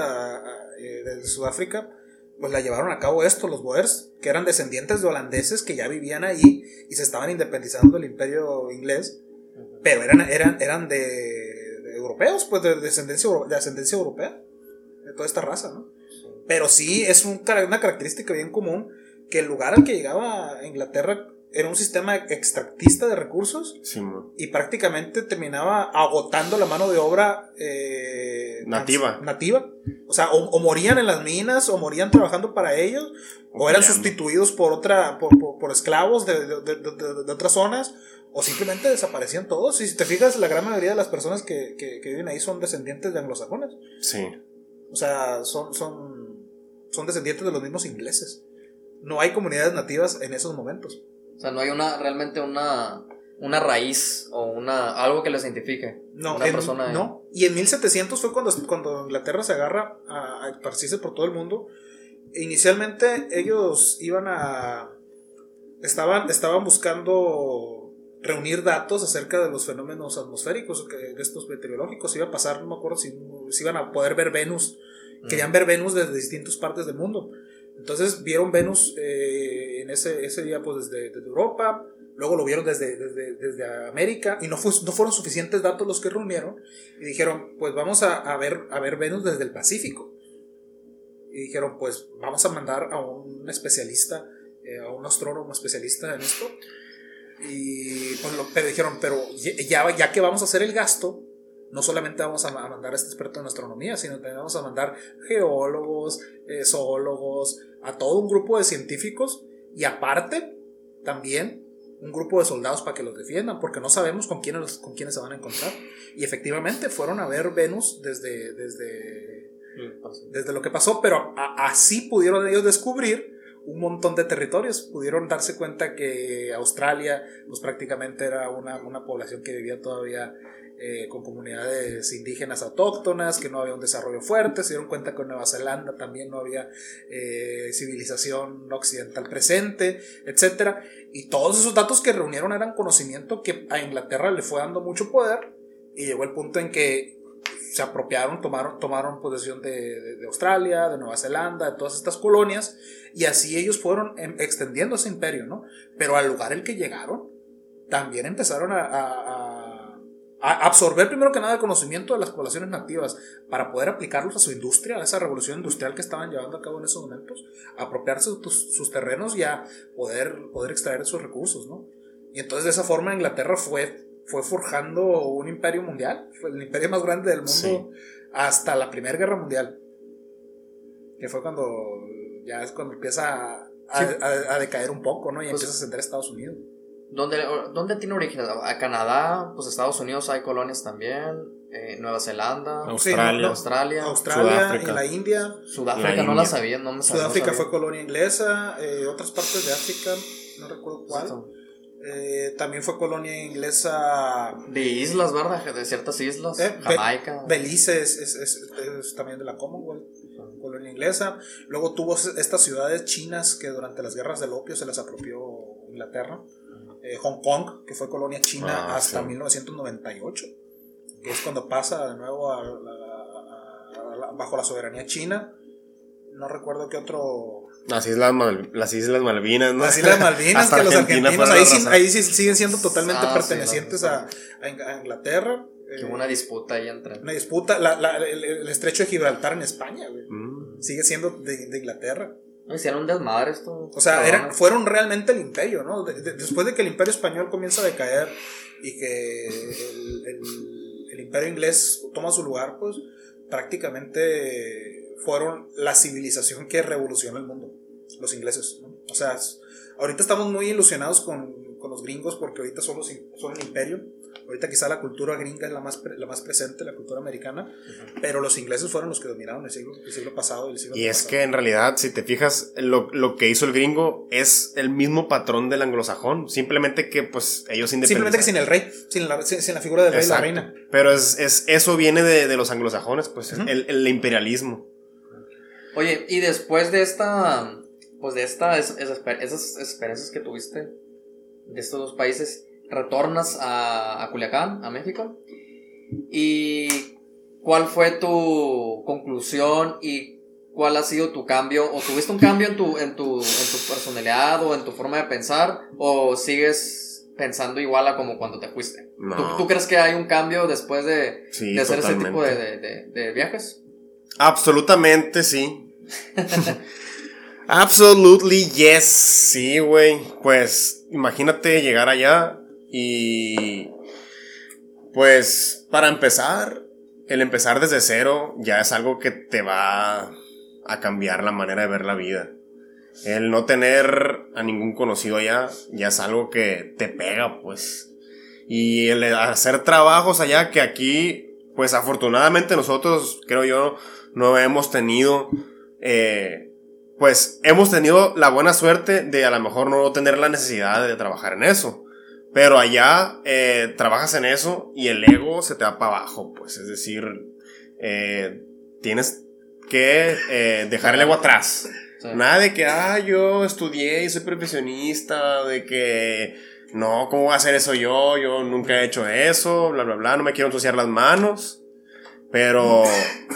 eh, de Sudáfrica, pues la llevaron a cabo estos, los Boers, que eran descendientes de holandeses que ya vivían ahí y se estaban independizando del imperio inglés, pero eran, eran, eran de, de europeos, pues de descendencia, de ascendencia europea, de toda esta raza, ¿no? Pero sí es un una característica bien común que el lugar al que llegaba Inglaterra era un sistema extractista de recursos Sí, y prácticamente terminaba agotando la mano de obra eh, Nativa. nativa. O sea, o, o morían en las minas, o morían trabajando para ellos, o eran sustituidos por otra, por, por- por esclavos de, de- de- de- de otras zonas, o simplemente desaparecían todos. Y si te fijas, la gran mayoría de las personas que, que- que viven ahí son descendientes de anglosajones. Sí. O sea, son, son, son descendientes de los mismos ingleses. No hay comunidades nativas en esos momentos. O sea, no hay una, realmente una, una raíz o una, algo que les identifique. No, Una en- persona, no. Y en 1700 fue cuando, cuando Inglaterra se agarra a, a esparcirse por todo el mundo. Inicialmente ellos iban a... Estaban, estaban buscando reunir datos acerca de los fenómenos atmosféricos, que, de estos meteorológicos. Iba a pasar, no me acuerdo si, si iban a poder ver Venus. Querían ver Venus desde distintas partes del mundo. Entonces vieron Venus eh, en ese, ese día pues desde, desde Europa, luego lo vieron desde, desde, desde América y no, fue, no fueron suficientes datos los que reunieron y dijeron pues vamos a, a ver, a ver Venus desde el Pacífico. Y dijeron pues vamos a mandar a un especialista, eh, a un astrónomo especialista en esto. Y pues lo, pero dijeron, pero ya, ya que vamos a hacer el gasto, no solamente vamos a, mandar a este experto en astronomía, sino también vamos a mandar geólogos, eh, zoólogos, a todo un grupo de científicos y aparte también un grupo de soldados para que los defiendan, porque no sabemos con quiénes, con quiénes se van a encontrar. Y efectivamente fueron a ver Venus desde, desde, desde lo que pasó, pero a- así pudieron ellos descubrir un montón de territorios. Pudieron darse cuenta que Australia, pues prácticamente era una, una población que vivía todavía eh, con comunidades indígenas autóctonas, que no había un desarrollo fuerte. Se dieron cuenta que en Nueva Zelanda también no había eh, civilización occidental presente, etc. Y todos esos datos que reunieron eran conocimiento que a Inglaterra le fue dando mucho poder. Y llegó el punto en que se apropiaron, tomaron, tomaron posesión de, de- de Australia, de Nueva Zelanda, de todas estas colonias, y así ellos fueron em, extendiendo ese imperio, ¿no? Pero al lugar al que llegaron, también empezaron a- a- a absorber primero que nada el conocimiento de las poblaciones nativas para poder aplicarlos a su industria, a esa revolución industrial que estaban llevando a cabo en esos momentos, apropiarse de tus- sus terrenos y a poder, poder extraer esos recursos, ¿no? Y entonces de esa forma Inglaterra fue, fue forjando un imperio mundial, fue el imperio más grande del mundo Sí. hasta la Primera Guerra Mundial. Que fue cuando ya es cuando empieza a, a- a decaer un poco, ¿no? Y Pues- empieza a ascender a Estados Unidos. ¿Dónde, ¿Dónde tiene origen? A Canadá, pues Estados Unidos hay colonias también, eh, Nueva Zelanda, Australia. Sí, Australia, Australia, Sudáfrica. y la India. Sudáfrica, La no la sabía, no me sabía. Sudáfrica no sabía. fue colonia inglesa, eh, otras partes de África, no recuerdo cuál. Eh, también fue colonia inglesa. De islas, ¿verdad? De ciertas islas, Eh, Be- Jamaica. Belice es, es- es- es también de la Commonwealth, colonia inglesa. Luego tuvo estas ciudades chinas que durante las guerras del opio se las apropió Inglaterra. Eh, Hong Kong, que fue colonia china Ah, hasta sí. 1998, que es cuando pasa de nuevo a la- a bajo la soberanía china. No recuerdo qué otro. Las Islas, Mal- las Islas Malvinas, ¿no? Las Islas Malvinas, [laughs] Hasta que los Argentina argentinos ahí, sí- ahí sí siguen siendo totalmente Ah, pertenecientes a, a Ing- a Inglaterra. Que Eh, hubo una disputa ahí entre. una disputa. la- la- el, el estrecho de Gibraltar en España, güey. Mm. Sigue siendo de, de Inglaterra. Hicieron un desmadre esto. O sea, eran, fueron realmente el imperio, ¿no? De- de- después de que el imperio español comienza a decaer y que el, el- el imperio inglés toma su lugar, pues prácticamente fueron la civilización que revolucionó el mundo, los ingleses, ¿no? O sea, ahorita estamos muy ilusionados con, con los gringos porque ahorita son, los, son el imperio. Ahorita quizá la cultura gringa es la más, pre- la más presente, la cultura americana, pero los ingleses fueron los que dominaron el siglo, el siglo pasado y el siglo Y es antepasado. que en realidad, si te fijas, lo, lo que hizo el gringo es el mismo patrón del anglosajón. Simplemente que, pues, ellos Simplemente que sin el rey, sin la, sin, sin la figura del rey y la Exacto. reina. Pero es, es, eso viene de, de los anglosajones, pues, es Ujú. el, el imperialismo. Oye, y después de esta, pues de esta, es- esas, esas experiencias que tuviste de estos dos países, retornas a, a Culiacán, a México. ¿Y cuál fue tu conclusión y cuál ha sido tu cambio? ¿O tuviste un cambio en tu, en tu, en tu personalidad o en tu forma de pensar? ¿O sigues pensando igual a como cuando te fuiste? No. ¿Tú, tú crees que hay un cambio después de, Sí, de hacer ese totalmente. tipo de, de- de- de viajes? Absolutamente sí. [laughs] Absolutely yes. Sí, güey. Pues imagínate llegar allá y pues para empezar, el empezar desde cero ya es algo que te va a cambiar la manera de ver la vida. El no tener a ningún conocido allá ya es algo que te pega, pues. Y el hacer trabajos allá que aquí, pues afortunadamente nosotros, creo yo, no hemos tenido, eh, pues hemos tenido la buena suerte de a lo mejor no tener la necesidad de trabajar en eso. Pero allá eh, trabajas en eso y el ego se te va para abajo, pues es decir, eh, tienes que eh, dejar el ego atrás. Sí. Nada de que, ah, yo estudié y soy profesionista, de que, no, ¿cómo voy a hacer eso yo? Yo nunca he hecho eso, bla, bla, bla, no me quiero ensuciar las manos. Pero,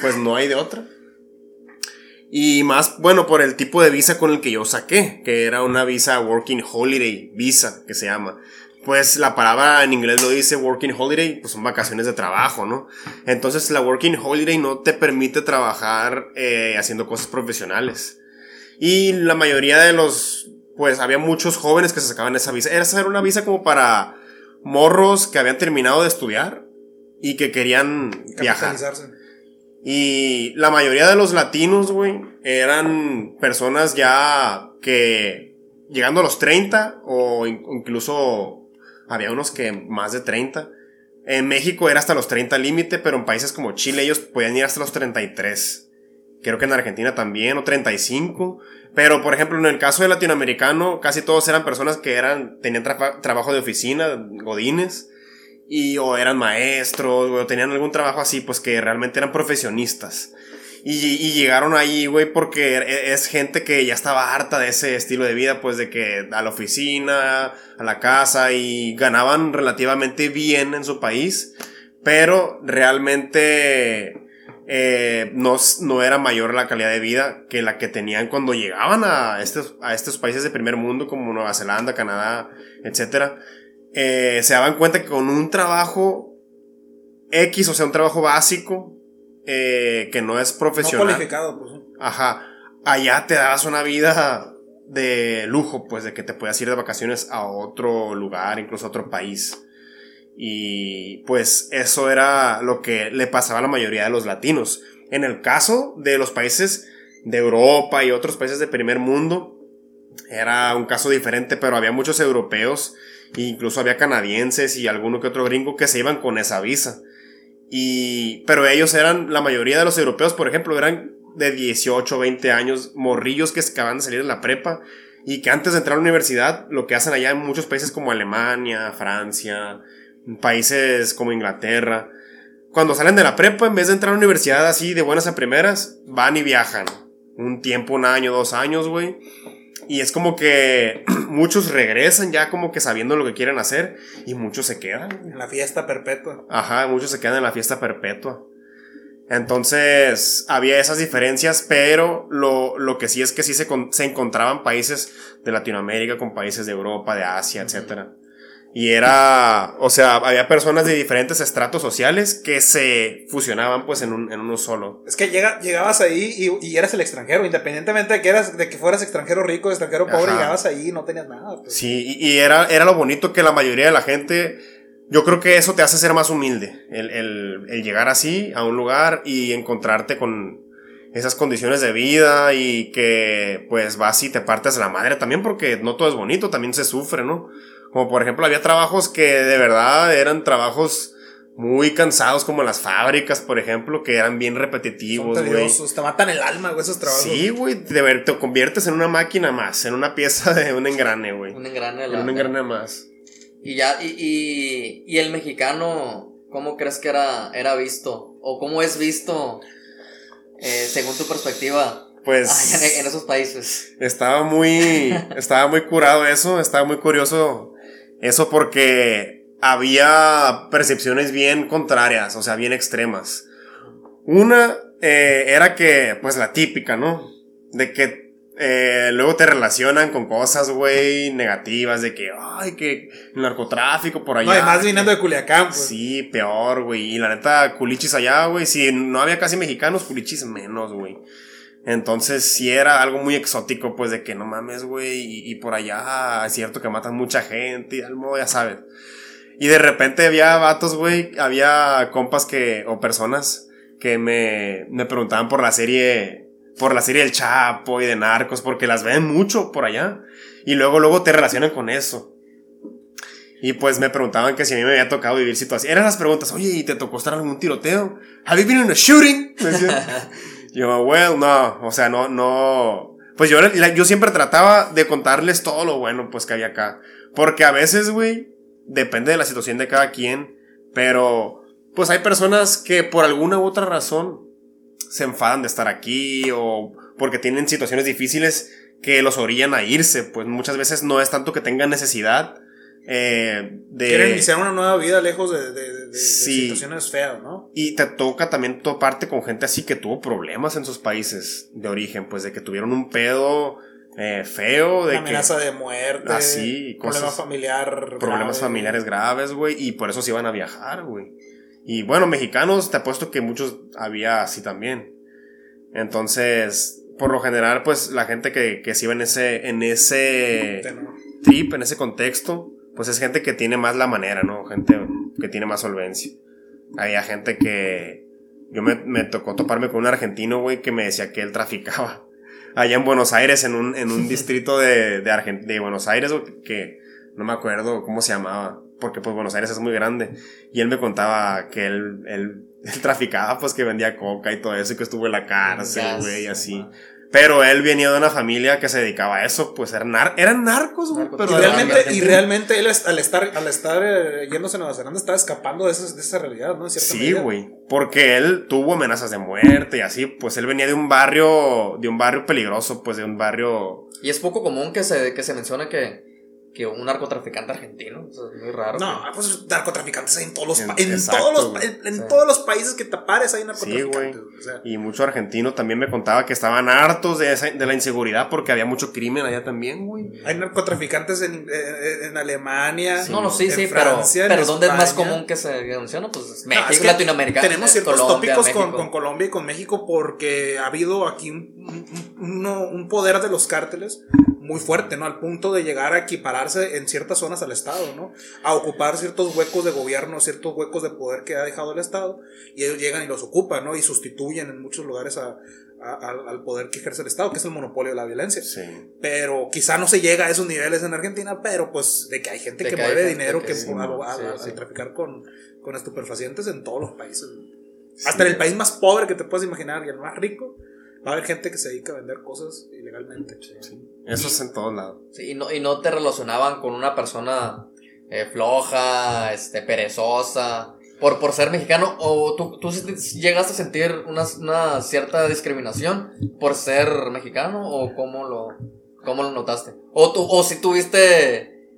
pues no hay de otra. Y más, bueno, por el tipo de visa con el que yo saqué, que era una visa Working Holiday Visa, que se llama. Pues la palabra en inglés lo dice Working Holiday, pues son vacaciones de trabajo, ¿no? Entonces la Working Holiday no te permite trabajar eh, haciendo cosas profesionales. Y la mayoría de los, pues había muchos jóvenes que se sacaban esa visa. Esa era una visa como para morros que habían terminado de estudiar y que querían viajar. Y la mayoría de los latinos, güey, eran personas ya que llegando a los 30 o in- incluso había unos que más de 30. En México era hasta los 30 límite, pero en países como Chile ellos podían ir hasta los 33. Creo que en Argentina también, o 35. Pero, por ejemplo, en el caso de latinoamericano, casi todos eran personas que eran, tenían trabajo de oficina, godines, y o eran maestros, o tenían algún trabajo así, pues que realmente eran profesionistas. Y, llegaron ahí, güey, porque e- es gente que ya estaba harta de ese estilo de vida, pues de que a la oficina, a la casa, y ganaban relativamente bien en su país, pero realmente eh, no, no era mayor la calidad de vida que la que tenían cuando llegaban a estos, a estos países de primer mundo como Nueva Zelanda, Canadá, etcétera. Eh, se daban cuenta que con un trabajo X, o sea, un trabajo básico, eh, que no es No profesional. cualificado, pues. Ajá. Allá te dabas una vida de lujo, pues de que te puedas ir de vacaciones a otro lugar, incluso a otro país. Y pues eso era lo que le pasaba a la mayoría de los latinos. En el caso de los países de Europa y otros países de primer mundo, era un caso diferente, pero había muchos europeos, e incluso había canadienses y alguno que otro gringo que se iban con esa visa. Y, pero ellos eran, la mayoría de los europeos, por ejemplo, eran de 18, 20 años, morrillos que acaban de salir de la prepa y que antes de entrar a la universidad, lo que hacen allá en muchos países como Alemania, Francia, países como Inglaterra, cuando salen de la prepa, en vez de entrar a la universidad así de buenas a primeras, van y viajan. Un tiempo, un año, dos años, güey. Y es como que [clears throat] muchos regresan ya como que sabiendo lo que quieren hacer y muchos se quedan. En la fiesta perpetua. Ajá, muchos se quedan en la fiesta perpetua. Entonces, había esas diferencias, pero lo, lo que sí es que sí se, se encontraban países de Latinoamérica con países de Europa, de Asia, etc. Y era, o sea, había personas de diferentes estratos sociales que se fusionaban pues en, un, en uno solo. Es que llega, llegabas ahí y, y eras el extranjero, independientemente de que, eras, de que fueras extranjero rico, extranjero pobre, Ajá. llegabas ahí y no tenías nada. pues. Sí, y, y era, era lo bonito que la mayoría de la gente, yo creo que eso te hace ser más humilde, el, el, el llegar así a un lugar y encontrarte con esas condiciones de vida y que pues vas y te partes la madre también porque no todo es bonito, también se sufre, ¿no? Como por ejemplo había trabajos que de verdad eran trabajos muy cansados como las fábricas, por ejemplo, que eran bien repetitivos, güey. tediosos, te matan el alma, güey, esos trabajos. Sí, güey, de ver, te conviertes en una máquina más, en una pieza de un engrane, güey. Un engrane. En la- un engrane más. Y ya, y, y, y el mexicano, ¿cómo crees que era, era visto? ¿O cómo es visto, eh, según tu perspectiva, Pues en, en esos países? estaba muy estaba muy curado eso, estaba muy curioso eso porque había percepciones bien contrarias, o sea, bien extremas. Una eh, era que, pues la típica, ¿no? De que eh, luego te relacionan con cosas, güey, negativas, de que, ay, que narcotráfico por allá. No, además viniendo [laughs] de Culiacán, pues. Sí, peor, güey. Y la neta, culichis allá, güey. Si no había casi mexicanos, culichis menos, güey. Entonces, sí era algo muy exótico, pues, de que no mames, güey. Y, y por allá es cierto que matan mucha gente y al modo, ya sabes. Y de repente había vatos, güey. Había compas que, o personas que me, me preguntaban por la serie, por la serie del Chapo y de Narcos, porque las ven mucho por allá. Y luego, luego te relacionan con eso. Y pues me preguntaban que si a mí me había tocado vivir situaciones. Eran las preguntas, oye, ¿y te tocó estar en algún tiroteo? ¿Have you been in a shooting? [laughs] Yo, well, no, o sea, no, no. Pues yo, yo siempre trataba de contarles todo lo bueno, pues, que había acá. Porque a veces, güey, depende de la situación de cada quien, pero, pues hay personas que por alguna u otra razón se enfadan de estar aquí o porque tienen situaciones difíciles que los orillan a irse. Pues muchas veces no es tanto que tengan necesidad eh, de... Quieren iniciar una nueva vida lejos de- de- Sí. situaciones feas, ¿no? Y te toca también toparte con gente así que tuvo problemas en sus países de origen, pues de que tuvieron un pedo eh, feo, de Una que amenaza de muerte, Así, problema cosas- familiar. problemas grave. familiares graves, güey, y por eso se iban a viajar, güey. Y bueno, mexicanos, te apuesto que muchos había así también. Entonces, por lo general, pues la gente que, que se iba en ese, en ese trip, en ese contexto, pues es gente que tiene más la manera, ¿no? Gente que tiene más solvencia. Había gente que... Yo me, me tocó toparme con un argentino, güey, que me decía que él traficaba. [laughs] Allá en Buenos Aires, en un, en un [laughs] distrito de, de, Argen- de Buenos Aires, que no me acuerdo cómo se llamaba, porque pues Buenos Aires es muy grande. Y él me contaba que él, él, [laughs] él traficaba, pues que vendía coca y todo eso, y que estuvo en la cárcel, güey, y así. Pero él venía de una familia que se dedicaba a eso, pues eran, nar- eran narcos, güey. Narcos. Pero Y realmente, y realmente él al estar, al estar eh, yéndose a Nueva Zelanda estaba escapando de, esas- de esa realidad, ¿no? Sí, medida. güey. Porque él tuvo amenazas de muerte y así, pues él venía de un barrio, de un barrio peligroso, pues de un barrio... Y es poco común que se, que se mencione que, que un narcotraficante argentino. O sea, es muy raro. No, pues narcotraficantes hay en todos los, En- pa- en exacto, todos los, en, en Sí. todos los países que te pares hay Sí, narcotraficantes. güey. o sea, Y mucho argentino también me contaba que estaban hartos de, esa- de la inseguridad porque había mucho crimen allá también, güey. hay narcotraficantes en, eh, en Alemania. no, no, sí, en sí, Francia, pero, pero ¿dónde es más común que se menciona? Pues es No, México, es que Latinoamérica. Tenemos ciertos Colombia, tópicos con, México. con Colombia y con México porque ha habido aquí un, un poder de los cárteles muy fuerte, ¿no? Al punto de llegar a equipararse en ciertas zonas al Estado, ¿no? A ocupar ciertos huecos de gobierno, ciertos huecos de poder que ha dejado el Estado y ellos llegan y los ocupan, ¿no? Y sustituyen en muchos lugares a- a- al- poder que ejerce el Estado, que es el monopolio de la violencia. Sí. Pero quizá no se llega a esos niveles en Argentina, pero pues de que hay gente De que, que hay mueve gente dinero que que sí, a- Sí, sí. al traficar con, con estupefacientes en todos los países. Hasta en el país más pobre que te puedas imaginar y el más rico, va a haber gente que se dedica a vender cosas ilegalmente. Eso es en todos lados. Sí, y, no, y no te relacionaban con una persona eh, floja, este, perezosa, por, por ser mexicano, o tú, tú llegaste a sentir una, una cierta discriminación por ser mexicano, o cómo lo, cómo lo notaste. O, tú, o si tuviste,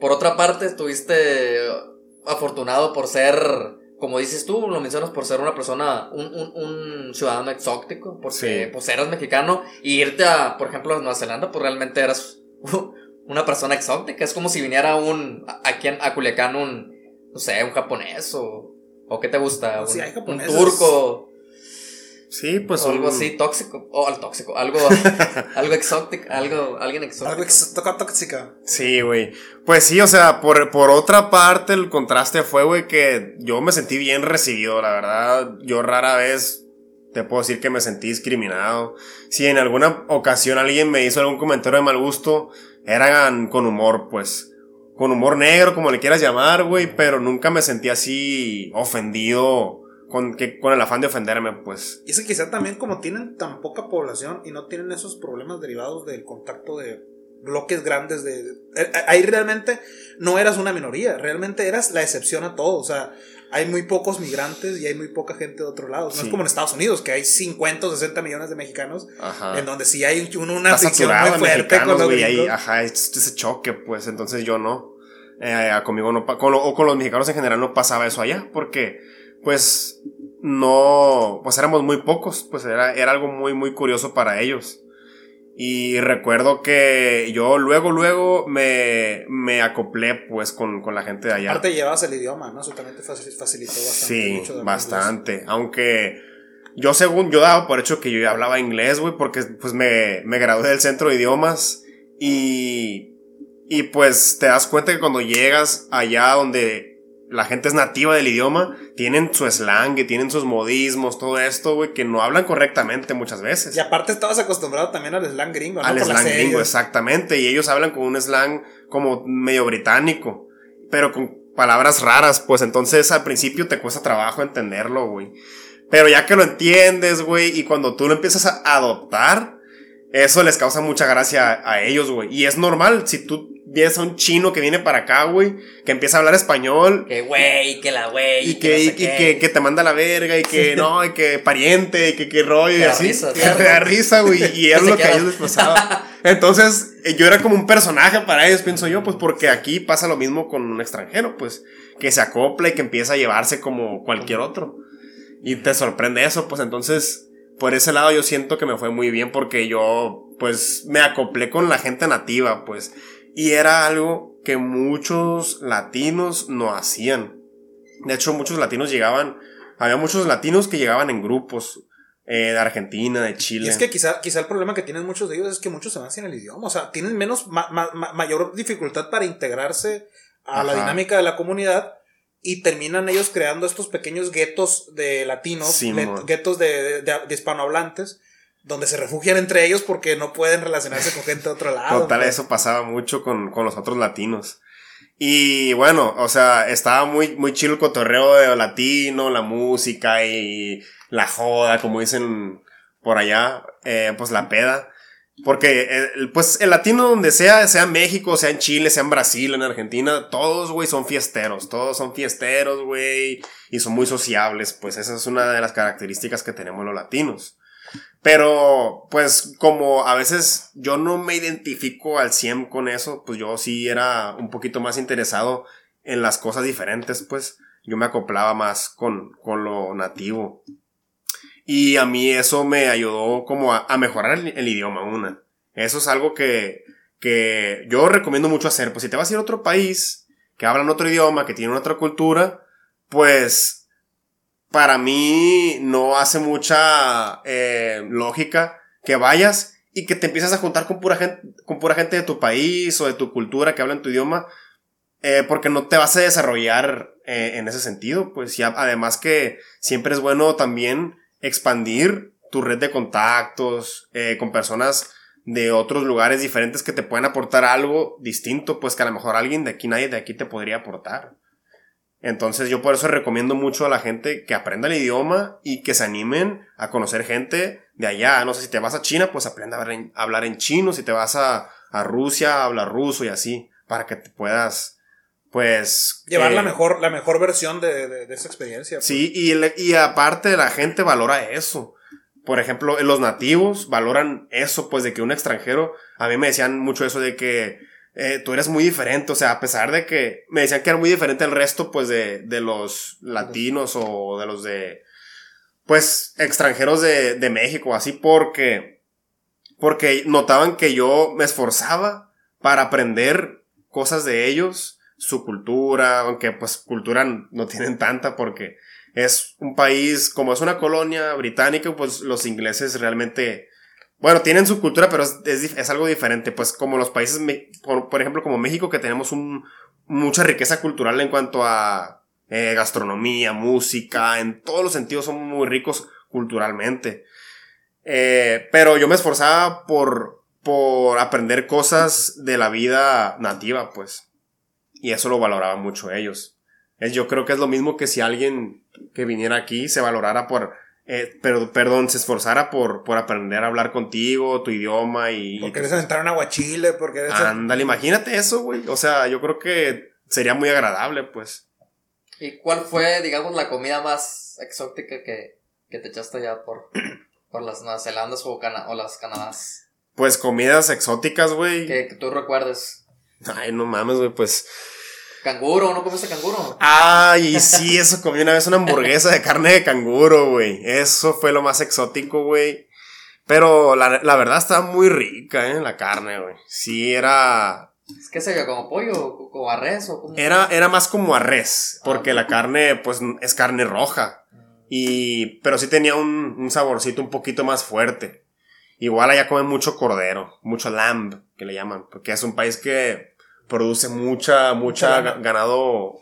por otra parte, estuviste afortunado por ser, como dices tú, lo mencionas por ser una persona, un, un, un ciudadano exótico, porque Sí. pues eras mexicano, y irte a, por ejemplo, a Nueva Zelanda, pues realmente eras [laughs] una persona exótica. Es como si viniera un, aquí en- a Culiacán un, no sé, un japonés o, o ¿qué te gusta? Un, Sí, hay un turco Sí, pues o algo un- así tóxico. O al tóxico, algo, [laughs] algo exótico, algo, alguien exótico. Algo ex- toca tóxica. Sí, güey. Pues sí, o sea, por, por otra parte, el contraste fue, güey, que yo me sentí bien recibido, la verdad. Yo rara vez te puedo decir que me sentí discriminado. Si en alguna ocasión alguien me hizo algún comentario de mal gusto, eran con humor, pues. Con humor negro, como le quieras llamar, güey, pero nunca me sentí así ofendido con, que, con el afán de ofenderme, pues. Y es que quizá también como tienen tan poca población y no tienen esos problemas derivados del contacto de bloques grandes de... eh, Ahí realmente no eras una minoría, realmente eras la excepción a todo. O sea, hay muy pocos migrantes y hay muy poca gente de otro lado. No Sí. es como en Estados Unidos, que hay 50 o 60 millones de mexicanos, Ajá. en donde sí hay un- una saturado muy fuerte con los gringos. ajá, es- ese choque, pues, entonces yo no. Eh, conmigo no, con, o con los mexicanos en general no pasaba eso allá, porque, pues, no, pues éramos muy pocos, pues era, era algo muy, muy curioso para ellos. Y recuerdo que yo luego, luego me, me acoplé, pues, con, con la gente de allá. Aparte llevabas el idioma, ¿no? Eso también te facil- facilitó bastante. Sí, mucho bastante. Aunque yo según yo daba por hecho que yo ya hablaba inglés, güey, porque pues me, me gradué del centro de idiomas y, y pues te das cuenta que cuando llegas allá donde la gente es nativa del idioma, tienen su slang, y tienen sus modismos, todo esto, güey, que no hablan correctamente muchas veces. Y aparte estabas acostumbrado también al slang gringo, ¿no? Al Por slang gringo, exactamente. Y ellos hablan con un slang como medio británico, pero con palabras raras, pues entonces al principio te cuesta trabajo entenderlo, güey. Pero ya que lo entiendes, güey, y cuando tú lo empiezas a adoptar, eso les causa mucha gracia a, a ellos, güey. Y es normal, si tú ves a un chino que viene para acá, güey, que empieza a hablar español, Que güey, que la güey. y que, no y, sé y qué. que, que te manda la verga, y que no, y que pariente, y que, que rollo, y así. risa, [laughs] te da risa, güey. Y [laughs] es lo que a ellos les pasaba. Entonces, eh, yo era como un personaje para ellos, pienso yo, pues porque aquí pasa lo mismo con un extranjero, pues, que se acopla y que empieza a llevarse como cualquier otro. Y te sorprende eso, pues entonces, por ese lado yo siento que me fue muy bien porque yo, pues, me acoplé con la gente nativa, pues. Y era algo que muchos latinos no hacían. De hecho, muchos latinos llegaban, había muchos latinos que llegaban en grupos, eh, de Argentina, de Chile. Y es que quizá, quizá el problema que tienen muchos de ellos es que muchos se van sin el idioma. O sea, tienen menos, ma- ma- ma- mayor dificultad para integrarse a la dinámica de la comunidad y terminan ellos creando estos pequeños guetos de latinos, Sí, guetos de, de- hispanohablantes, donde se refugian entre ellos porque no pueden relacionarse con gente de otro lado. Total, eso pasaba mucho con, con los otros latinos. Y bueno, o sea, estaba muy, muy chido el cotorreo de latino, la música y la joda, como dicen por allá, eh, pues la peda. Porque, eh, pues, el latino donde sea, sea en México, sea en Chile, sea en Brasil, en Argentina, todos, güey, son fiesteros. Todos son fiesteros, güey, y son muy sociables. Pues esa es una de las características que tenemos los latinos. Pero, pues, como a veces yo no me identifico al 100 con eso, pues yo sí era un poquito más interesado en las cosas diferentes, pues yo me acoplaba más con, con lo nativo. Y a mí eso me ayudó como a, mejorar el, idioma, una. Eso es algo que, que yo recomiendo mucho hacer. Pues si te vas a ir a otro país, que hablan otro idioma, que tienen otra cultura, pues para mí no hace mucha eh, lógica que vayas y que te empiezas a juntar con pura gente, con pura gente de tu país o de tu cultura que hablan tu idioma, eh, porque no te vas a desarrollar eh, en ese sentido, pues y además que siempre es bueno también expandir tu red de contactos eh, con personas de otros lugares diferentes que te pueden aportar algo distinto, pues que a lo mejor alguien de aquí, nadie de aquí te podría aportar. Entonces yo por eso recomiendo mucho a la gente que aprenda el idioma y que se animen a conocer gente de allá. No sé, si te vas a China, pues aprenda a hablar en, chino. Si te vas a, a Rusia, habla ruso y así, para que te puedas, pues... Llevar eh, la, mejor, la mejor versión de, de- de esa experiencia. pues. Sí, y, y aparte la gente valora eso. Por ejemplo, los nativos valoran eso, pues de que un extranjero, a mí me decían mucho eso de que eh, tú eres muy diferente, o sea, a pesar de que me decían que era muy diferente al resto, pues de, de los latinos o de los de, pues, extranjeros de, de México, así porque, porque notaban que yo me esforzaba para aprender cosas de ellos, su cultura, aunque pues cultura no tienen tanta porque es un país, como es una colonia británica, pues los ingleses realmente, bueno, tienen su cultura, pero es, es, algo diferente, pues como los países, por, por, ejemplo, como México, que tenemos mucha riqueza cultural en cuanto a eh, gastronomía, música, en todos los sentidos son muy ricos culturalmente. Eh, pero yo me esforzaba por, por aprender cosas de la vida nativa, pues. Y eso lo valoraban mucho ellos. Yo creo que es lo mismo que si alguien que viniera aquí se valorara por, eh, pero, perdón, se esforzara por, por aprender a hablar contigo, tu idioma y... Porque eres entrar en aguachile, porque eres... Ándale, imagínate eso, güey. O sea, yo creo que sería muy agradable, pues. ¿Y cuál fue, digamos, la comida más exótica que, que te echaste ya por, [clears throat] por las Nueva Zelandas o, o las Canadás? Pues comidas exóticas, güey. Que, que tú recuerdes. Ay, no mames, güey, pues... Canguro, ¿no comiste canguro? Ay, sí, eso comí una vez una hamburguesa de carne de canguro, güey. Eso fue lo más exótico, güey. Pero la, la, verdad estaba muy rica, ¿eh? La carne, güey. Sí, era... ¿Es que se como pollo o a res o como... Era, era más como a res, porque ah, la carne, pues, es carne roja. Y... Pero sí tenía un, un saborcito un poquito más fuerte. Igual allá comen mucho cordero, mucho lamb, que le llaman, porque es un país que produce mucha, mucha ganado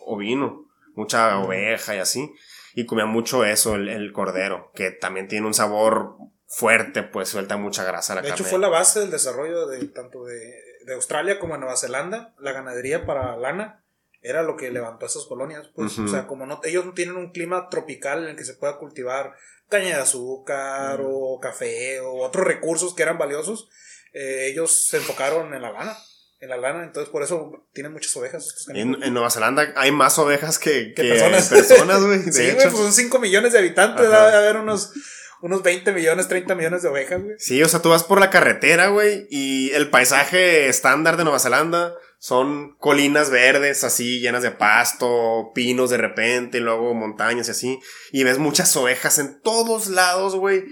ovino, mucha oveja y así. Y comía mucho eso, el, cordero, que también tiene un sabor fuerte, pues suelta mucha grasa la de carne. De hecho, fue la base del desarrollo de tanto de, de, Australia como de Nueva Zelanda. La ganadería para lana era lo que levantó esas colonias. Pues, o sea, como no, ellos no tienen un clima tropical en el que se pueda cultivar caña de azúcar o café o otros recursos que eran valiosos, eh, ellos se enfocaron en la lana en la lana, entonces por eso tienen muchas ovejas. En, en, Nueva Zelanda hay más ovejas que, que, personas. personas, güey. [laughs] sí, güey, pues son 5 millones de habitantes, debe haber unos, unos 20 millones, 30 millones de ovejas, güey. Sí, o sea, tú vas por la carretera, güey, y el paisaje estándar de Nueva Zelanda son colinas verdes, así, llenas de pasto, pinos de repente, y luego montañas y así, y ves muchas ovejas en todos lados, güey.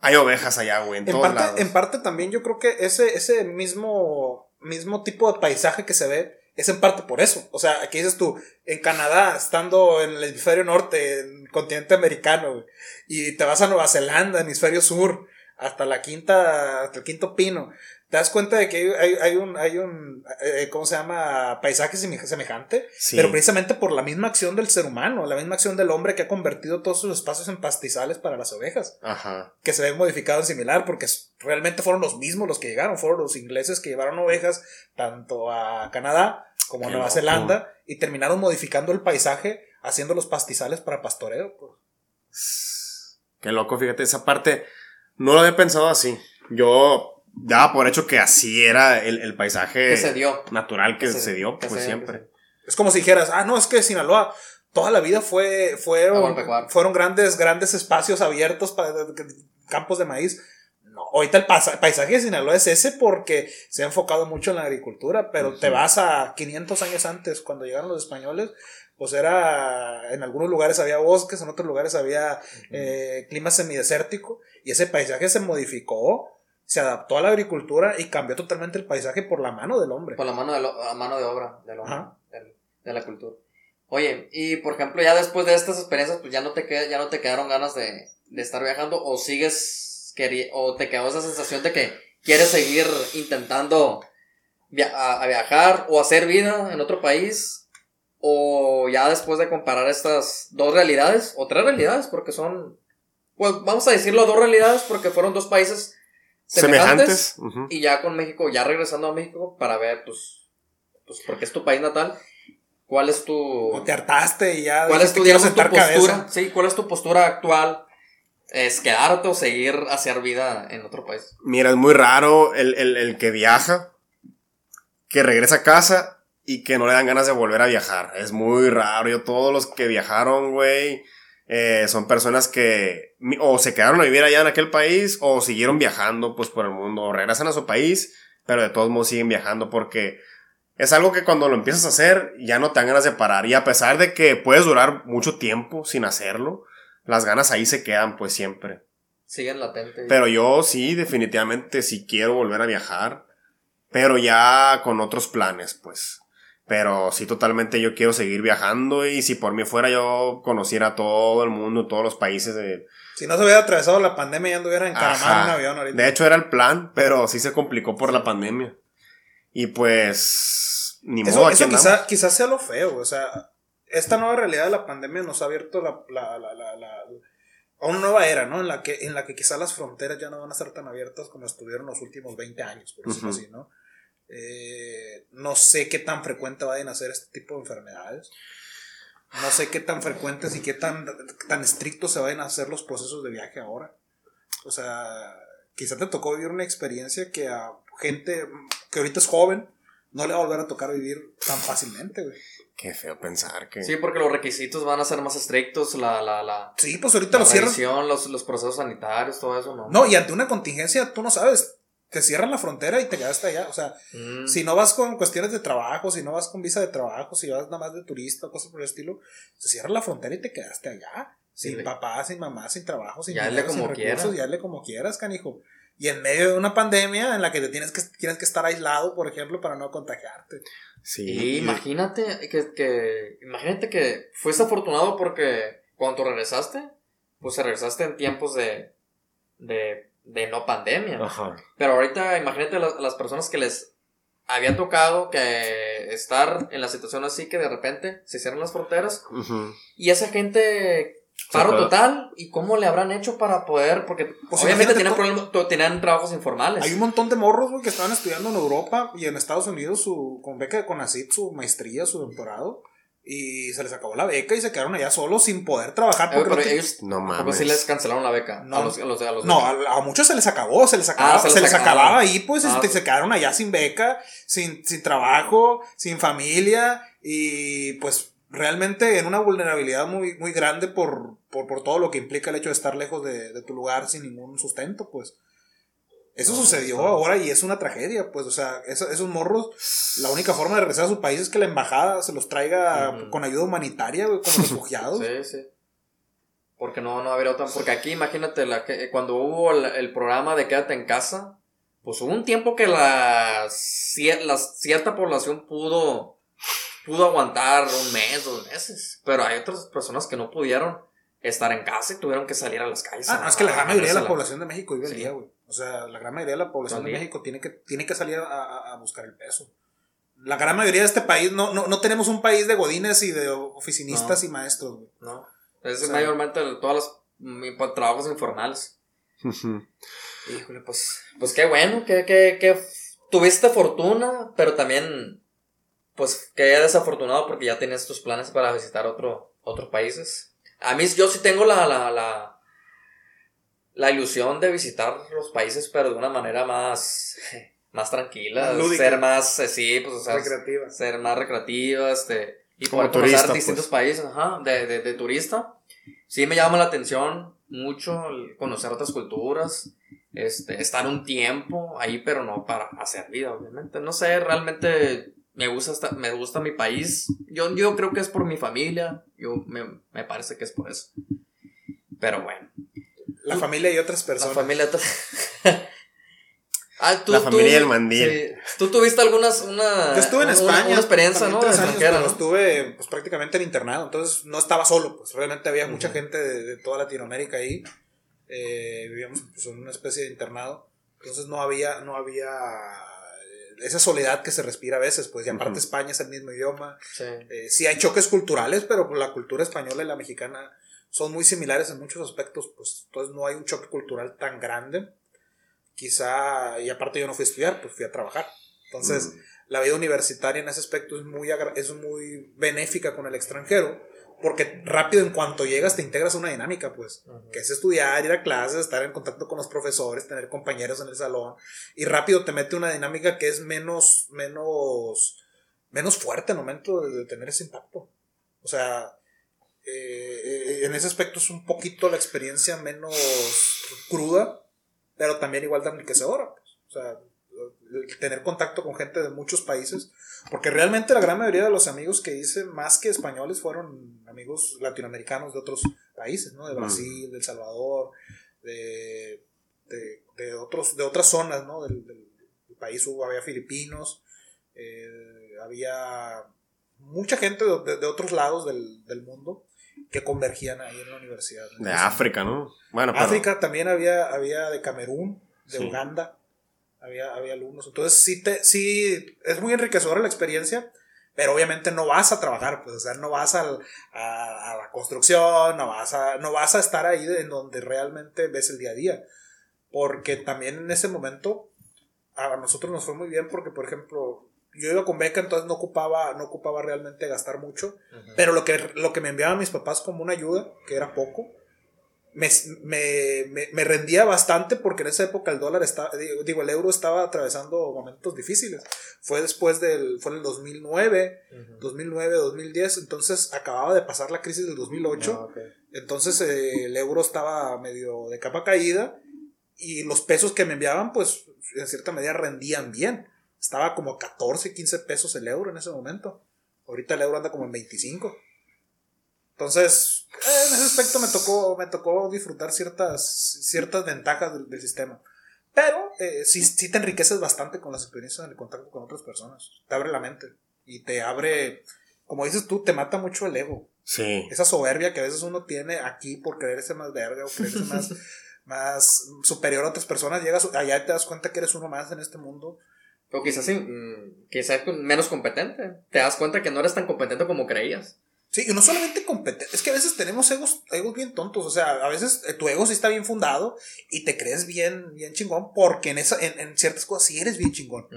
Hay ovejas allá, güey, en, todos lados. En parte también yo creo que ese, ese mismo mismo tipo de paisaje que se ve es en parte por eso. O sea, aquí dices tú, en Canadá, estando en el hemisferio norte, en el continente americano, y te vas a Nueva Zelanda, hemisferio sur, hasta la quinta, hasta el quinto pino, te das cuenta de que hay, hay un, hay un eh, ¿cómo se llama? Paisaje semejante, pero precisamente por la misma acción del ser humano, la misma acción del hombre que ha convertido todos sus espacios en pastizales para las ovejas, Ajá. que se ven modificados similar, porque realmente fueron los mismos los que llegaron, fueron los ingleses que llevaron ovejas tanto a Canadá como a Nueva Zelanda y terminaron modificando el paisaje haciendo los pastizales para pastoreo. Pues. Qué loco, fíjate, esa parte no lo había pensado así. Yo daba por hecho que así era el, paisaje natural que, se, dio, pues siempre. Es como si dijeras, ah, no, es que Sinaloa toda la vida fue, fueron, fueron grandes, grandes espacios abiertos para campos de maíz. No, ahorita el paisaje de Sinaloa es ese porque se ha enfocado mucho en la agricultura, pero te vas a 500 años antes, cuando llegaron los españoles, pues era, en algunos lugares había bosques, en otros lugares había eh, clima semidesértico, y ese paisaje se modificó se adaptó a la agricultura y cambió totalmente el paisaje por la mano del hombre. Por la mano de, la mano de obra del hombre, de, la cultura. Oye, y por ejemplo, ya después de estas experiencias, pues ya no te, ya no te quedaron ganas de, estar viajando o sigues, o te quedó esa sensación de que quieres seguir intentando a, viajar o hacer vida en otro país, o ya después de comparar estas dos realidades, o tres realidades, porque son, pues vamos a decirlo dos realidades porque fueron dos países semejantes. Y ya con México, ya regresando a México para ver, pues, pues, porque es tu país natal. ¿Cuál es tu. O te hartaste y ya. ¿Cuál es tu, digamos, tu postura? Sí, ¿cuál es tu postura actual? ¿Es quedarte o seguir hacer vida en otro país? Mira, es muy raro el, el, el que viaja, que regresa a casa y que no le dan ganas de volver a viajar. Es muy raro. Yo, todos los que viajaron, güey eh, son personas que o se quedaron a vivir allá en aquel país o siguieron viajando pues por el mundo o regresan a su país, pero de todos modos siguen viajando porque es algo que cuando lo empiezas a hacer ya no te dan ganas de parar y a pesar de que puedes durar mucho tiempo sin hacerlo, las ganas ahí se quedan pues siempre. Siguen latentes. Pero yo sí, definitivamente, si quiero volver a viajar. pero ya con otros planes, pues. Pero sí, totalmente yo quiero seguir viajando y si por mí fuera yo conociera todo el mundo, todos los países de... Si no se hubiera atravesado la pandemia, ya anduviera encaramado en un avión ahorita. De hecho era el plan, pero sí se complicó por la pandemia. Y pues... Ni modo, Eso, aquí eso andamos. quizá, quizás sea lo feo, o sea, esta nueva realidad de la pandemia nos ha abierto la, la- la- la- a una nueva era, ¿no? En la, que, en la que quizás las fronteras ya no van a estar tan abiertas como estuvieron los últimos 20 años, por decirlo Ujú. así, ¿no? Eh, no sé qué tan frecuente vayan a ser este tipo de enfermedades. No sé qué tan frecuentes y qué tan, tan estrictos se vayan a hacer los procesos de viaje ahora. O sea, quizá te tocó vivir una experiencia que a gente que ahorita es joven no le va a volver a tocar vivir tan fácilmente, güey. Qué feo pensar que... Sí, porque los requisitos van a ser más estrictos, la, la, la, Sí, pues ahorita la lo cierran. revisión, los, los procesos sanitarios, todo eso, ¿no? No, y ante una contingencia, tú no sabes. Te cierran la frontera y te quedaste allá. O sea, Mm. si no vas con cuestiones de trabajo, si no vas con visa de trabajo, si vas nada más de turista, cosas por el estilo, se cierra la frontera y te quedaste allá. Sin Sí, le- papá, sin mamá, sin trabajo, sin Ya dinero, sin como recursos, quiera. y hazle como quieras, canijo. Y en medio de una pandemia en la que te tienes que, tienes que estar aislado, por ejemplo, para no contagiarte. Sí. Y imagínate que, que, imagínate que fuiste afortunado porque cuando regresaste, pues regresaste en tiempos de, de, de no pandemia. Ajá. Pero ahorita imagínate las, las personas que les había tocado que estar en la situación así que de repente se cierran las fronteras Ujú. y esa gente paro total y cómo le habrán hecho para poder porque Pues obviamente tenían problemas tenían trabajos informales. Hay un montón de morros, güey, que estaban estudiando en Europa y en Estados Unidos su, con beca de CONACYT, su maestría, su doctorado. Y se les acabó la beca y se quedaron allá solos sin poder trabajar. Eh, Porque pero no ellos No mames. sí les cancelaron la beca No. a los, a los, a los No, a, a muchos se les acabó, se les acababa, Ah, se se, les les acababa. ahí, pues Ah, este, ok. se quedaron allá sin beca, sin, sin trabajo, sin familia y pues realmente en una vulnerabilidad muy, muy grande por, por, por todo lo que implica el hecho de estar lejos de, de tu lugar sin ningún sustento, pues. Eso No, sucedió no. ahora y es una tragedia, pues, o sea, eso- esos morros, la única forma de regresar a su país es que la embajada se los traiga con ayuda humanitaria, güey, como [laughs] refugiados. Sí, sí. Porque no, no habría otra. Porque aquí, imagínate, la, que- cuando hubo el, el programa de Quédate en casa, pues hubo un tiempo que la, cier- la cierta población pudo, pudo aguantar un mes, dos meses. Pero hay otras personas que no pudieron estar en casa y tuvieron que salir a las calles. Ah, no, es que la gran mayoría de la población de México vive Sí. día, güey. O sea, la gran mayoría de la población de. México tiene que, tiene que salir a, a- buscar el peso. La gran mayoría de este país, no, no, no tenemos un país de godines y de oficinistas y maestros, güey. No. Es O sea, mayormente todas las mm, trabajos informales. Híjole, pues, pues qué bueno, que, que, que tuviste fortuna, pero también, pues, que desafortunado porque ya tenías tus planes para visitar otro, otros países. A mí, yo sí tengo la, la, la, la ilusión de visitar los países, pero de una manera más, [laughs] más tranquila, lúdica. ser más, eh, sí, pues, o sea, Recreativas. ser más recreativa, este, y Como poder conocer turista, distintos pues. países, ajá, de, de, de turista. Sí me llama la atención mucho el conocer otras culturas, este, estar un tiempo ahí, pero no para hacer vida, obviamente. No sé, realmente me gusta, esta- me gusta mi país. Yo, yo creo que es por mi familia, yo me, me parece que es por eso. Pero bueno, La familia y otras la personas. familia... [laughs] Ah, tú- La tú- familia y el mandil. sí. Tú tuviste algunas, una, Yo estuve en una- España. una experiencia, ¿no? tres años, Extranjera, pero ¿no? estuve pues, prácticamente en internado, entonces no estaba solo, pues realmente había mucha gente de, de toda Latinoamérica ahí. Eh, vivíamos pues, en una especie de internado, entonces no había, no había eh, esa soledad que se respira a veces, pues y aparte Ujú. España es el mismo idioma. Sí. Eh, sí hay choques culturales, pero la cultura española y la mexicana son muy similares en muchos aspectos, pues entonces no hay un choque cultural tan grande. Quizá, y aparte yo no fui a estudiar, pues fui a trabajar. Entonces, Mm. la vida universitaria en ese aspecto es muy, es muy benéfica con el extranjero, porque rápido en cuanto llegas te integras a una dinámica, pues, Ujú. que es estudiar, ir a clases, estar en contacto con los profesores, tener compañeros en el salón, y rápido te mete una dinámica que es menos, menos, menos fuerte al momento de, de tener ese impacto. O sea, eh, en ese aspecto es un poquito la experiencia menos cruda, pero también igual de enriquecedora. pues. O sea, tener contacto con gente de muchos países, porque realmente la gran mayoría de los amigos que hice, más que españoles, fueron amigos latinoamericanos de otros países, ¿no? De. Brasil, de El Salvador, de, de, de otros, de otras zonas, ¿no? Del, del país hubo, había filipinos, eh, había mucha gente de, de otros lados del, del, mundo que convergían ahí en la universidad. De África, ¿no? Bueno, África también había, había de Camerún, de Uganda, había, había alumnos. Entonces sí, te, sí, es muy enriquecedora la experiencia, pero obviamente no vas a trabajar, pues, o sea, no vas a, a, la construcción, no vas, a, no vas a estar ahí en donde realmente ves el día a día. Porque también en ese momento a nosotros nos fue muy bien porque, por ejemplo, yo iba con beca, entonces no ocupaba, no ocupaba realmente gastar mucho, pero lo que, lo que me enviaban mis papás como una ayuda, que era poco, me, me, me, rendía bastante porque en esa época el dólar estaba, digo, el euro estaba atravesando momentos difíciles. Fue después del, fue en el 2009, 2009, 2010, entonces acababa de pasar la crisis del 2008, ah, entonces eh, el euro estaba medio de capa caída y los pesos que me enviaban pues en cierta medida rendían bien. Estaba como 14, 15 pesos el euro en ese momento. Ahorita el euro anda como en 25. Entonces, en ese aspecto me tocó, me tocó disfrutar ciertas, ciertas ventajas del, sistema. Pero eh, sí, sí, te enriqueces bastante con las experiencias en el contacto con otras personas. Te abre la mente. Y te abre, como dices tú, te mata mucho el ego. Sí. Esa soberbia que a veces uno tiene aquí por creerse más verga o creerse más, [laughs] más superior a otras personas. Llegas allá y te das cuenta que eres uno más en este mundo. O quizás, mm, quizás menos competente. Te das cuenta que no eres tan competente como creías. Sí, y no solamente competente, es que a veces tenemos egos, egos bien tontos, o sea, a veces eh, tu ego sí está bien fundado y te crees bien, bien chingón porque en, esa, en, ciertas cosas sí eres bien chingón.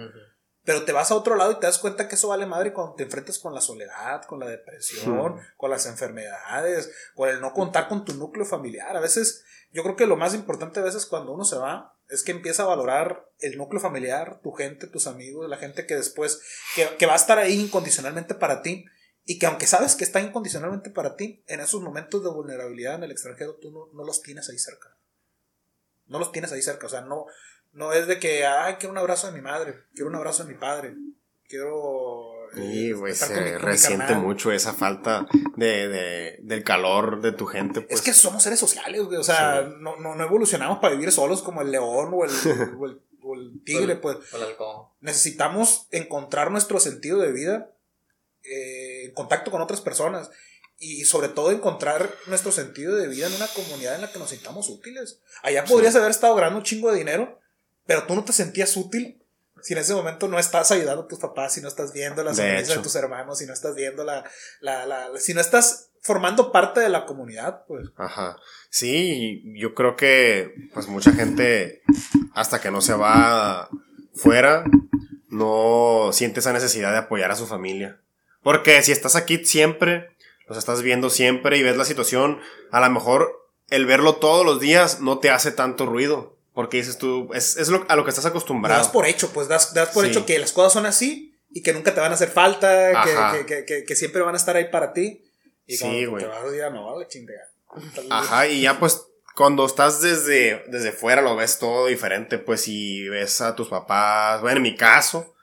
Pero te vas a otro lado y te das cuenta que eso vale madre cuando te enfrentas con la soledad, con la depresión, con las enfermedades, con el no contar con tu núcleo familiar. A veces, yo creo que lo más importante a veces cuando uno se va es que empieza a valorar el núcleo familiar, tu gente, tus amigos, la gente que después, que, que va a estar ahí incondicionalmente para ti y que aunque sabes que está incondicionalmente para ti, en esos momentos de vulnerabilidad en el extranjero tú no, los tienes ahí cerca. No los tienes ahí cerca. O sea, no, no es de que, ay, quiero un abrazo de mi madre, quiero un abrazo de mi padre, quiero... Sí, güey, se resiente mucho esa falta de, de, del calor de tu gente. Pues. Es que somos seres sociales, güey. O sea, no, no, evolucionamos para vivir solos como el león o el, [laughs] o el, tigre, pues. Necesitamos encontrar nuestro sentido de vida eh, en contacto con otras personas y sobre todo encontrar nuestro sentido de vida en una comunidad en la que nos sintamos útiles. Allá podrías haber estado ganando un chingo de dinero, pero tú no te sentías útil si en ese momento no estás ayudando a tus papás, si no estás viendo la sonrisa de, tus hermanos, si no estás viendo la, la, la, si no estás formando parte de la comunidad, pues. Ajá. Sí, yo creo que pues mucha gente hasta que no se va fuera no siente esa necesidad de apoyar a su familia. Porque si estás aquí siempre, los estás viendo siempre y ves la situación, a lo mejor el verlo todos los días no te hace tanto ruido. Porque dices tú, es, es lo, a lo que estás acostumbrado. Das por hecho, pues das, das por hecho que las cosas son así y que nunca te van a hacer falta, que, que, que, que, siempre van a estar ahí para ti. Y sí, güey. Te vas a decir, no, chingada. Ajá, y ya pues cuando estás desde, desde fuera lo ves todo diferente, pues si ves a tus papás, bueno, en mi caso,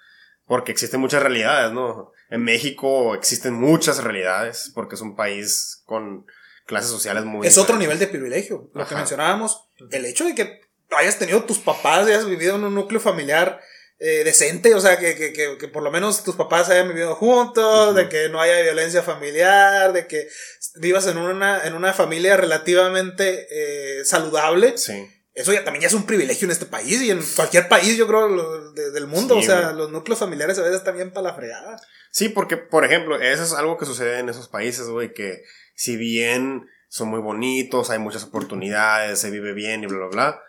porque existen muchas realidades, ¿no? En México existen muchas realidades porque es un país con clases sociales muy... Es otro nivel de privilegio, lo que mencionábamos. El hecho de que hayas tenido tus papás, hayas vivido en un núcleo familiar eh, decente, o sea, que, que, que, por lo menos tus papás hayan vivido juntos, de que no haya violencia familiar, de que vivas en una, en una familia relativamente eh, saludable. Sí eso ya también ya es un privilegio en este país y en cualquier país, yo creo, del mundo. o sea, los núcleos familiares a veces están bien para la fregada. Sí, porque, por ejemplo, eso es algo que sucede en esos países, güey, que si bien son muy bonitos, hay muchas oportunidades, se vive bien y bla, bla, bla,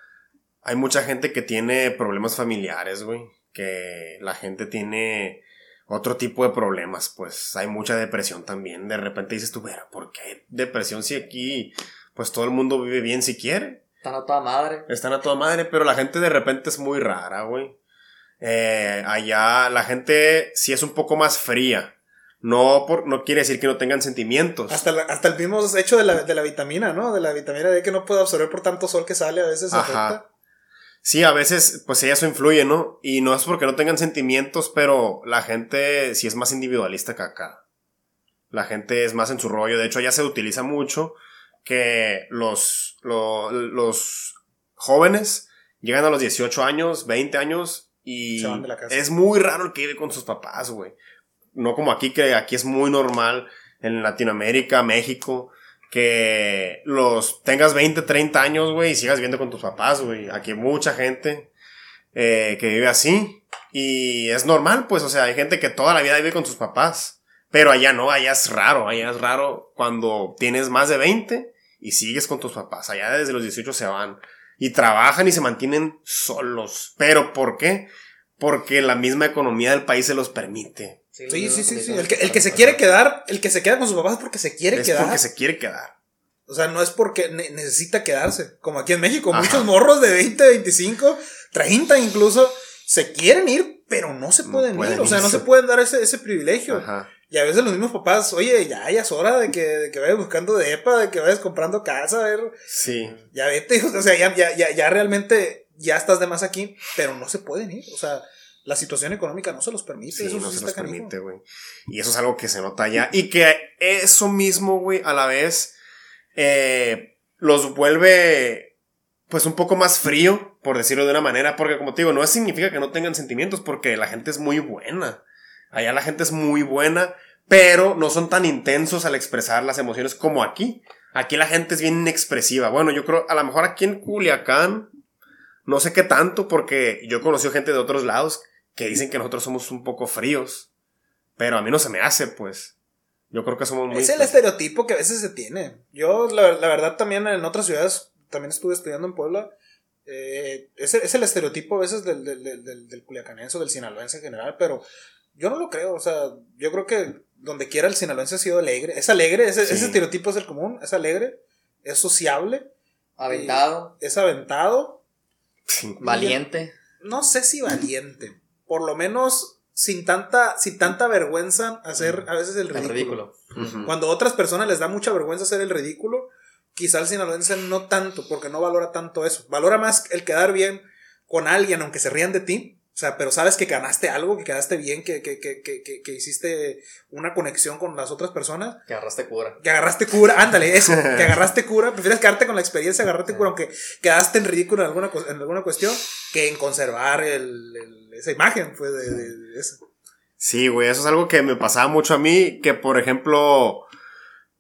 hay mucha gente que tiene problemas familiares, güey, que la gente tiene otro tipo de problemas, pues hay mucha depresión también. De repente dices tú, pero ¿por qué depresión si aquí, pues todo el mundo vive bien si quiere? Están a toda madre. Están a toda madre, pero la gente de repente es muy rara, güey. Eh, allá la gente sí es un poco más fría. No, por, no quiere decir que no tengan sentimientos. Hasta, hasta el mismo hecho de la, de la, vitamina, ¿no? De la vitamina D que no puede absorber por tanto sol que sale, a veces afecta. Sí, a veces, pues eso influye, ¿no? Y no es porque no tengan sentimientos, pero la gente sí es más individualista que acá. La gente es más en su rollo. De hecho, ya se utiliza mucho que los, los, los jóvenes llegan a los 18 años, 20 años Y Se van de la casa. es muy raro el que vive con sus papás, güey. No como aquí, que aquí es muy normal en Latinoamérica, México, que los tengas 20, 30 años, güey, y sigas viviendo con tus papás, güey. Aquí hay mucha gente eh, que vive así. Y es normal, pues, o sea, hay gente que toda la vida vive con sus papás. Pero allá no, allá es raro, allá es raro cuando tienes más de 20 y sigues con tus papás. Allá desde los 18 se van y trabajan y se mantienen solos. ¿Pero por qué? Porque la misma economía del país se los permite. Sí, sí, sí, sí. El que, el que se quiere quedar, el que se queda con sus papás es porque se quiere es quedar. porque se quiere quedar. O sea, no es porque ne- necesita quedarse. Como aquí en México, Ajá. muchos morros de 20, 25, 30 incluso, se quieren ir, pero no se No pueden, ir. O sea, no se pueden dar ese, ese privilegio. Ajá. Y a veces los mismos papás, oye, ya, ya es hora de que, de que vayas buscando depa, de que vayas comprando casa, a ver, Sí. ya vete, [laughs] o sea, ya, ya, ya, ya realmente ya estás de más aquí, pero no se pueden ir. O sea, la situación económica no se los permite. Sí, eso no sí se los canijo. permite, güey. Y eso es algo que se nota allá. Y que eso mismo, güey, a la vez, eh, los vuelve, pues, un poco más frío, por decirlo de una manera. Porque, como te digo, no significa que no tengan sentimientos, porque la gente es muy buena. Allá la gente es muy buena, pero no son tan intensos al expresar las emociones como aquí. Aquí la gente es bien inexpresiva. Bueno, yo creo, a lo mejor aquí en Culiacán, no sé qué tanto, porque yo he conocido gente de otros lados que dicen que nosotros somos un poco fríos. Pero a mí no se me hace, pues. Yo creo que somos muy. Es el estereotipo que a veces se tiene. Yo, la, la verdad, también en otras ciudades, también estuve estudiando en Puebla. eh, es, el- es el estereotipo a veces del, del, del, del, culiacanense o del sinaloense en general, pero yo no lo creo. O sea, yo creo que donde quiera el sinaloense ha sido alegre. Es alegre, ese, Sí. ese estereotipo es el común, es alegre, es sociable, Aventado, es aventado. Valiente. No sé si valiente, por lo menos sin tanta, sin tanta vergüenza hacer a veces el El ridículo. Cuando a otras personas les da mucha vergüenza hacer el ridículo, quizá el sinaloense no tanto, porque no valora tanto eso. Valora más el quedar bien con alguien, aunque se rían de ti. O sea, pero sabes que ganaste algo, que quedaste bien, que, que, que, que, que- que hiciste una conexión con las otras personas. Que agarraste cura. Que agarraste cura, ándale, eso, [laughs] que agarraste cura. Prefieres quedarte con la experiencia, agarrarte cura, aunque quedaste en ridículo en alguna, en alguna cuestión, que en conservar el, el- esa imagen, pues, de, de- de eso. Sí, güey, eso es algo que me pasaba mucho a mí, que por ejemplo,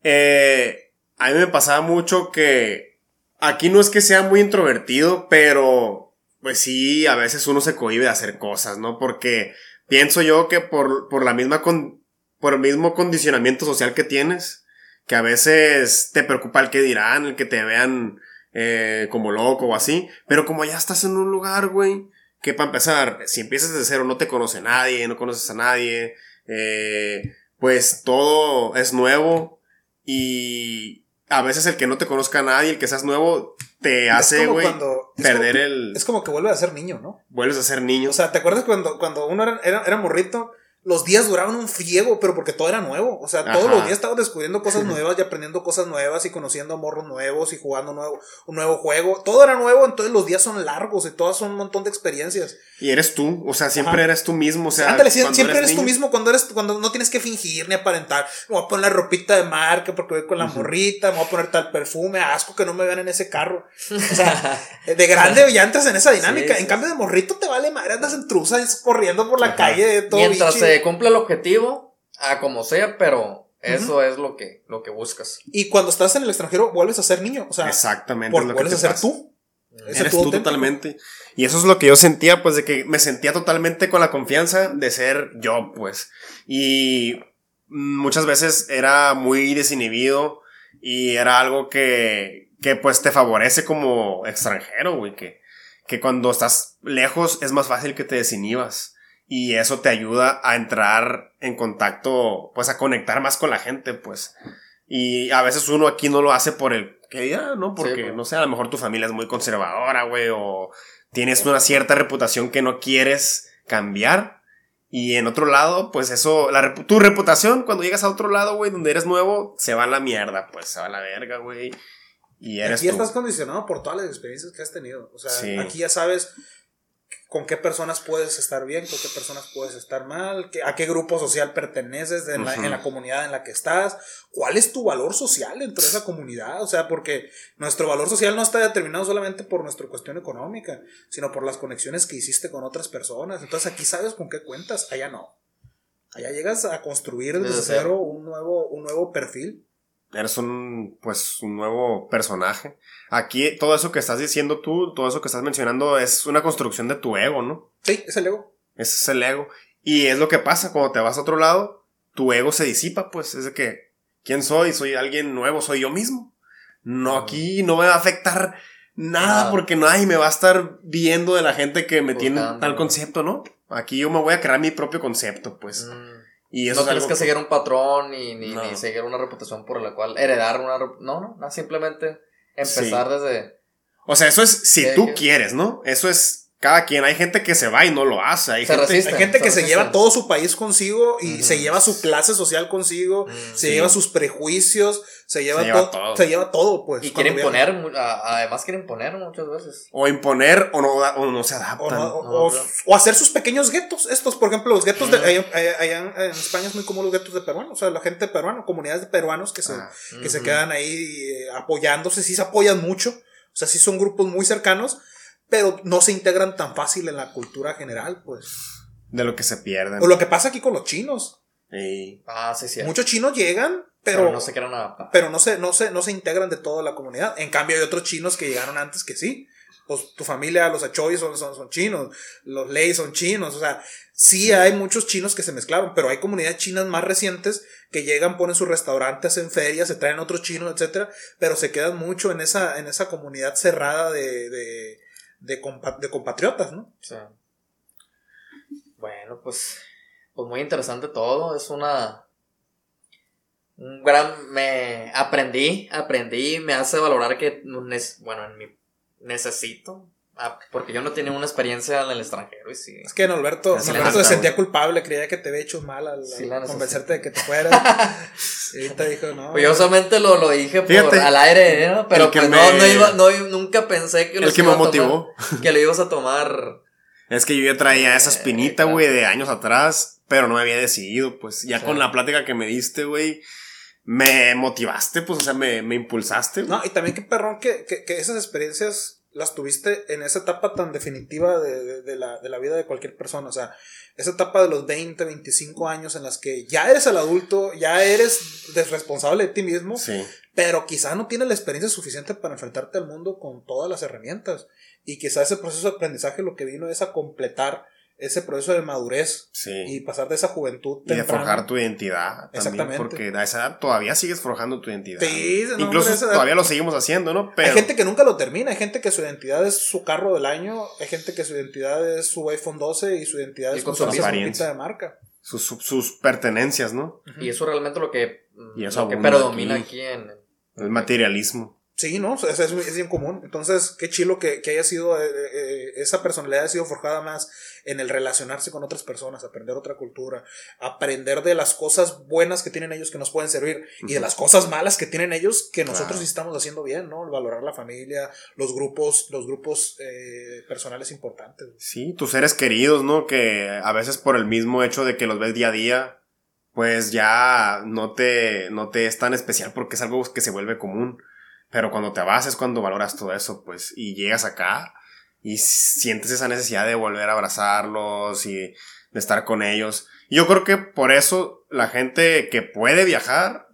eh, a mí me pasaba mucho que aquí no es que sea muy introvertido, pero pues sí, a veces uno se cohíbe de hacer cosas, ¿no? Porque pienso yo que por, por la misma con, por el mismo condicionamiento social que tienes, que a veces te preocupa el que dirán, el que te vean eh, como loco o así, pero como ya estás en un lugar, güey, que para empezar, si empiezas de cero no te conoce nadie, no conoces a nadie, eh, pues todo es nuevo y a veces el que no te conozca a nadie, el que seas nuevo, te hace, es como güey, perder el... Es como que vuelve a ser niño, ¿no? Vuelves a ser niño. O sea, ¿te acuerdas cuando, cuando uno era, era, era morrito? Los días duraban un friego, pero porque todo era nuevo. O sea, todos Ajá. los días estabas descubriendo cosas nuevas y aprendiendo cosas nuevas y conociendo a morros nuevos y jugando nuevo, un nuevo juego. Todo era nuevo, entonces los días son largos y todas son un montón de experiencias. y eres tú, o sea, siempre Ajá. eres tú mismo, o sea... Ándale, siempre eres, tú mismo cuando eres cuando no tienes que fingir ni aparentar. Me voy a poner la ropita de marca porque voy con la morrita, me voy a poner tal perfume, asco que no me vean en ese carro. O sea, [laughs] de grande ya entras en esa dinámica. Sí, en sí. cambio de morrito te vale madre, andas en truzas corriendo por la Ajá. calle todo Mientras bichi. Se cumple el objetivo, a como sea, pero eso es lo que, lo que buscas. Y cuando estás en el extranjero vuelves a ser niño, o sea, Exactamente. por- es lo que vuelves a ser pasa. tú. Eres tú tú auténtico. totalmente. Y eso es lo que yo sentía, pues, de que me sentía totalmente con la confianza de ser yo, pues. Y muchas veces era muy desinhibido y era algo que, que pues, te favorece como extranjero, güey, que, que cuando estás lejos es más fácil que te desinhibas. Y eso te ayuda a entrar en contacto, pues, a conectar más con la gente, pues. Y a veces uno aquí no lo hace por el que dirá, ¿no? Porque, pues. no sé, a lo mejor tu familia es muy conservadora, güey, o tienes una cierta reputación que no quieres cambiar. Y en otro lado, pues eso, la tu reputación, cuando llegas a otro lado, güey, donde eres nuevo, se va a la mierda, pues se va a la verga, güey. Y eres Aquí tú. estás condicionado por todas las experiencias que has tenido. O sea, Sí. aquí ya sabes. Con qué personas puedes estar bien, con qué personas puedes estar mal, a qué grupo social perteneces en, la, en, la, comunidad en la que estás, cuál es tu valor social dentro de esa comunidad, o sea, porque nuestro valor social no está determinado solamente por nuestra cuestión económica, sino por las conexiones que hiciste con otras personas. Entonces aquí sabes con qué cuentas, allá no. Allá llegas a construir desde cero un nuevo, un nuevo perfil eres un, pues, un nuevo personaje. Aquí, todo eso que estás diciendo tú, todo eso que estás mencionando es una construcción de tu ego, ¿no? Sí, es el ego. Ese es el ego. Y es lo que pasa cuando te vas a otro lado, tu ego se disipa, pues, es de que, ¿quién soy? Soy alguien nuevo, soy yo mismo. No, aquí no me va a afectar nada porque nadie me va a estar viendo de la gente que me tiene tal concepto, ¿no? Aquí yo me voy a crear mi propio concepto, pues. Mm. Y no tienes que, seguir un patrón ni, ni, seguir una reputación por la cual heredar una... No, no, simplemente empezar desde... O sea, eso es si tú quieres, ¿no? Eso es cada quien. Hay gente que se va y no lo hace. Hay gente, que se lleva todo su país consigo y se lleva su clase social consigo, se lleva sus prejuicios, se lleva, todo, Se lleva todo, pues. Y quieren imponer, además quieren imponer muchas veces. O imponer o no, o no se adaptan. O, hacer sus pequeños guetos. Estos, por ejemplo, los guetos de. Allá, en España es muy común los guetos de peruanos. O sea, la gente peruana, comunidades de peruanos que se, ah. que se quedan ahí eh, apoyándose. Sí se apoyan mucho. O sea, sí son grupos muy cercanos pero no se integran tan fácil en la cultura general, pues. De lo que se pierden. O lo que pasa aquí con los chinos. Sí. Ah, sí, sí. Muchos chinos llegan, pero, no se quieren adaptar. Pero no se, no, se, no se integran de toda la comunidad. En cambio, hay otros chinos que llegaron antes que sí. Pues tu familia, los Achoy son, son, son chinos, los Ley son chinos, o sea, sí, hay muchos chinos que se mezclaron, pero hay comunidades chinas más recientes que llegan, ponen sus restaurantes, en ferias, se traen otros chinos, etcétera, pero se quedan mucho en esa, en esa comunidad cerrada de de, de compatriotas, ¿no? Sí. Bueno, pues, pues muy interesante todo. Es una. Un gran. Me aprendí, aprendí, me hace valorar que. Bueno, en mi. Necesito Ah, porque yo no tenía una experiencia en el extranjero y sí. Es que en Alberto, se sentía culpable, creía que te había hecho mal al, convencerte de que te fueras. [laughs] y ahorita dijo, no. Pues yo solamente lo, lo dije por, al aire, ¿no? Pero pues no, no, iba, no, nunca pensé que lo El que me motivó. [laughs] que lo ibas a tomar. Es que yo ya traía esa espinita, güey, de años atrás, pero no me había decidido, pues. Ya con la plática que me diste, güey me motivaste, pues, o sea, me, me impulsaste. No, y también qué perrón que, que, que, esas experiencias las tuviste en esa etapa tan definitiva de, la, de, la, vida de cualquier persona. O sea, esa etapa de los 20, 25 años en las que ya eres el adulto, ya eres responsable de ti mismo, pero quizá no tienes la experiencia suficiente para enfrentarte al mundo con todas las herramientas. Y quizá ese proceso de aprendizaje lo que vino es a completar ese proceso de madurez y pasar de esa juventud y de forjar tu identidad exactamente. porque a esa edad todavía sigues forjando tu identidad. Sí, incluso todavía lo seguimos haciendo no hay gente que nunca lo termina hay gente que su identidad es su carro del año hay gente que su identidad es su iPhone 12 y su identidad es con su apariencia de marca. Sus, sus, pertenencias no y eso realmente lo que y eso lo que predomina aquí, en el materialismo Sí, ¿no? Es, es, bien común. Entonces, qué chilo que, que haya sido, eh, eh, esa personalidad haya sido forjada más en el relacionarse con otras personas, aprender otra cultura, aprender de las cosas buenas que tienen ellos que nos pueden servir y de las cosas malas que tienen ellos que nosotros estamos haciendo bien, ¿no? valorar la familia, los grupos, los grupos eh, personales importantes. Sí, tus seres queridos, ¿no? Que a veces por el mismo hecho de que los ves día a día, pues ya no te, no te es tan especial porque es algo que se vuelve común pero cuando te vas es cuando valoras todo eso, pues, y llegas acá y sientes esa necesidad de volver a abrazarlos y de estar con ellos. Y yo creo que por eso la gente que puede viajar,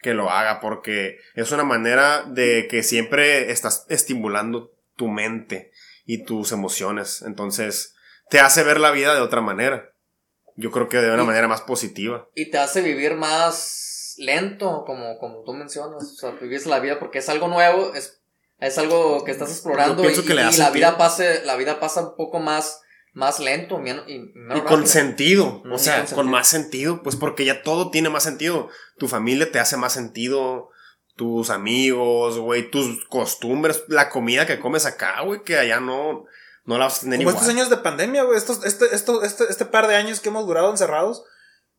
que lo haga, porque es una manera de que siempre estás estimulando tu mente y tus emociones. Entonces, te hace ver la vida de otra manera. Yo creo que de una manera más positiva. Y te hace vivir más lento, como, como tú mencionas. O sea, vives la vida porque es algo nuevo, es, es algo que estás explorando y, que la vida pase, la vida pasa un poco más, más lento y, con sentido, o sea, con, más sentido, pues porque ya todo tiene más sentido. Tu familia te hace más sentido, tus amigos, güey, tus costumbres, la comida que comes acá, güey, que allá no, no la vas a tener Como estos años de pandemia, güey, estos, este, esto, este, este par de años que hemos durado encerrados,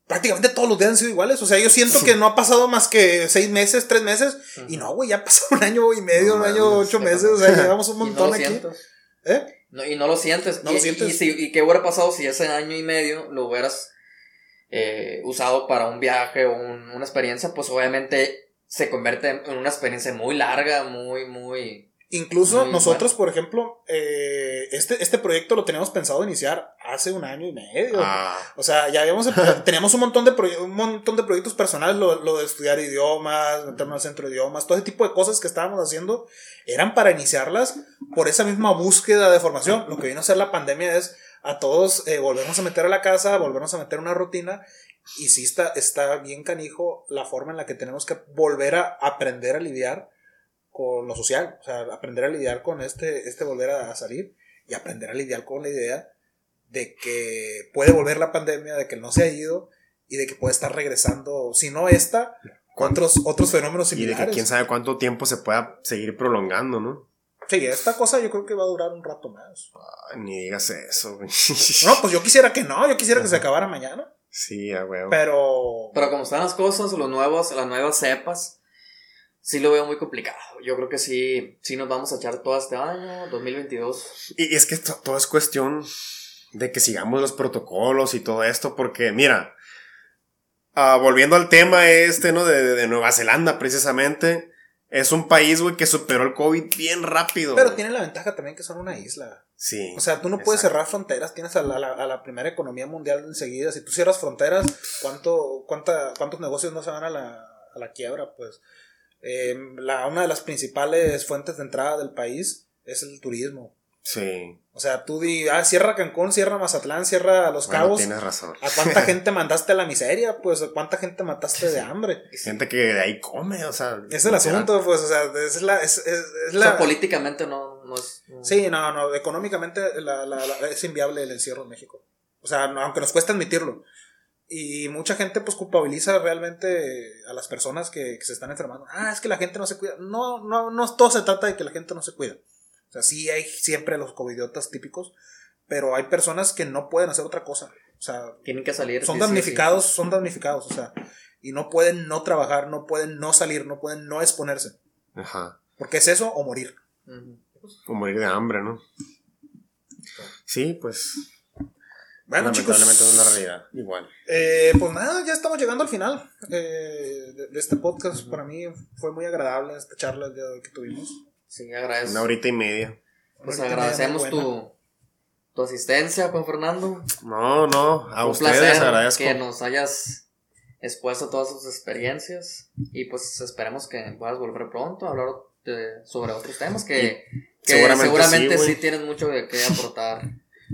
prácticamente todos los días han sido iguales. O sea, yo siento que no ha pasado más que seis meses, tres meses. Y no, güey, ya pasó un año y medio, un año, ocho meses. O sea, [laughs] llevamos un montón aquí. ¿Eh? No, y no lo sientes. No y, lo sientes. Y, si- y qué hubiera pasado si ese año y medio lo hubieras eh, usado para un viaje o un- una experiencia? Pues obviamente se convierte en una experiencia muy larga, muy, muy... Incluso Muy nosotros, por ejemplo, eh, este, este proyecto lo teníamos pensado iniciar hace un año y medio. Ah, O sea, ya habíamos, [laughs] teníamos un montón de, un montón de proyectos personales, lo, lo de estudiar idiomas, meternos al centro de idiomas, todo ese tipo de cosas que estábamos haciendo eran para iniciarlas por esa misma búsqueda de formación. Lo que vino a hacer la pandemia es a todos eh, volvernos a meter a la casa, volvernos a meter una rutina. Y sí está, está bien canijo la forma en la que tenemos que volver a aprender a lidiar con lo social. O sea, aprender a lidiar con este, este volver a, a salir y aprender a lidiar con la idea de que puede volver la pandemia, de que no se ha ido y de que puede estar regresando, si no esta, otros, otros fenómenos y de similares. que quién sabe cuánto tiempo se pueda seguir prolongando, ¿no? Sí, esta cosa yo creo que va a durar un rato más. Ay, ni digas eso, güey. [laughs] No, pues yo quisiera que no, yo quisiera que se acabara mañana, Sí, a huevo. pero... Pero como están las cosas, los nuevos, las nuevas cepas, sí lo veo muy complicado. Yo creo que sí, sí nos vamos a echar todo este año, 2022. Y es que to- todo es cuestión de que sigamos los protocolos y todo esto, porque mira, ah, volviendo al tema este, ¿no? De, de Nueva Zelanda, precisamente, es un país, güey, que superó el COVID bien rápido. Pero tiene la ventaja también que son una isla. Sí. O sea, tú no puedes Exacto. cerrar fronteras, tienes a la, a la- a la primera economía mundial enseguida. Si tú cierras fronteras, ¿cuánto, cuánta, ¿cuántos negocios no se van a la, a la quiebra? Pues eh, la, una de las principales fuentes de entrada del país es el turismo. Sí. O sea, tú di, ah, cierra Cancún, cierra Mazatlán, cierra Los Bueno, Cabos. tienes razón. ¿A cuánta [laughs] gente mandaste a la miseria? Pues, ¿a cuánta gente mataste de hambre? Gente que de ahí come, o sea. Es el asunto, pues, o sea, es la... Es, es- es O la sea, políticamente no, no es... no- Sí, no, no, económicamente la- la- la- es inviable el encierro en México. O sea, no- aunque nos cuesta admitirlo. Y mucha gente pues culpabiliza realmente a las personas que, que se están enfermando. Ah, es que la gente no se cuida. No, no, no, todo se trata de que la gente no se cuida. O sea, sí hay siempre los covidiotas típicos, pero hay personas que no pueden hacer otra cosa. O sea, Tienen que salir. son sí, sí, damnificados, son damnificados, o sea, y no pueden no trabajar, no pueden no salir, no pueden no exponerse. Ajá. Porque es eso o morir. O morir de hambre, ¿no? Sí, pues. Bueno, chicos. es una realidad. Igual. Eh, pues nada, ya estamos llegando al final eh, de, de este podcast. Para mí fue muy agradable esta charla el día de hoy que tuvimos. Sí, agradezco. Una horita y media. Pues agradecemos media tu, tu asistencia, Juan Fernando. No, no. A Un ustedes placer agradezco. que nos hayas expuesto todas tus experiencias y pues esperemos que puedas volver pronto a hablar de- sobre otros temas que, que seguramente seguramente, sí, sí, tienes mucho qué aportar.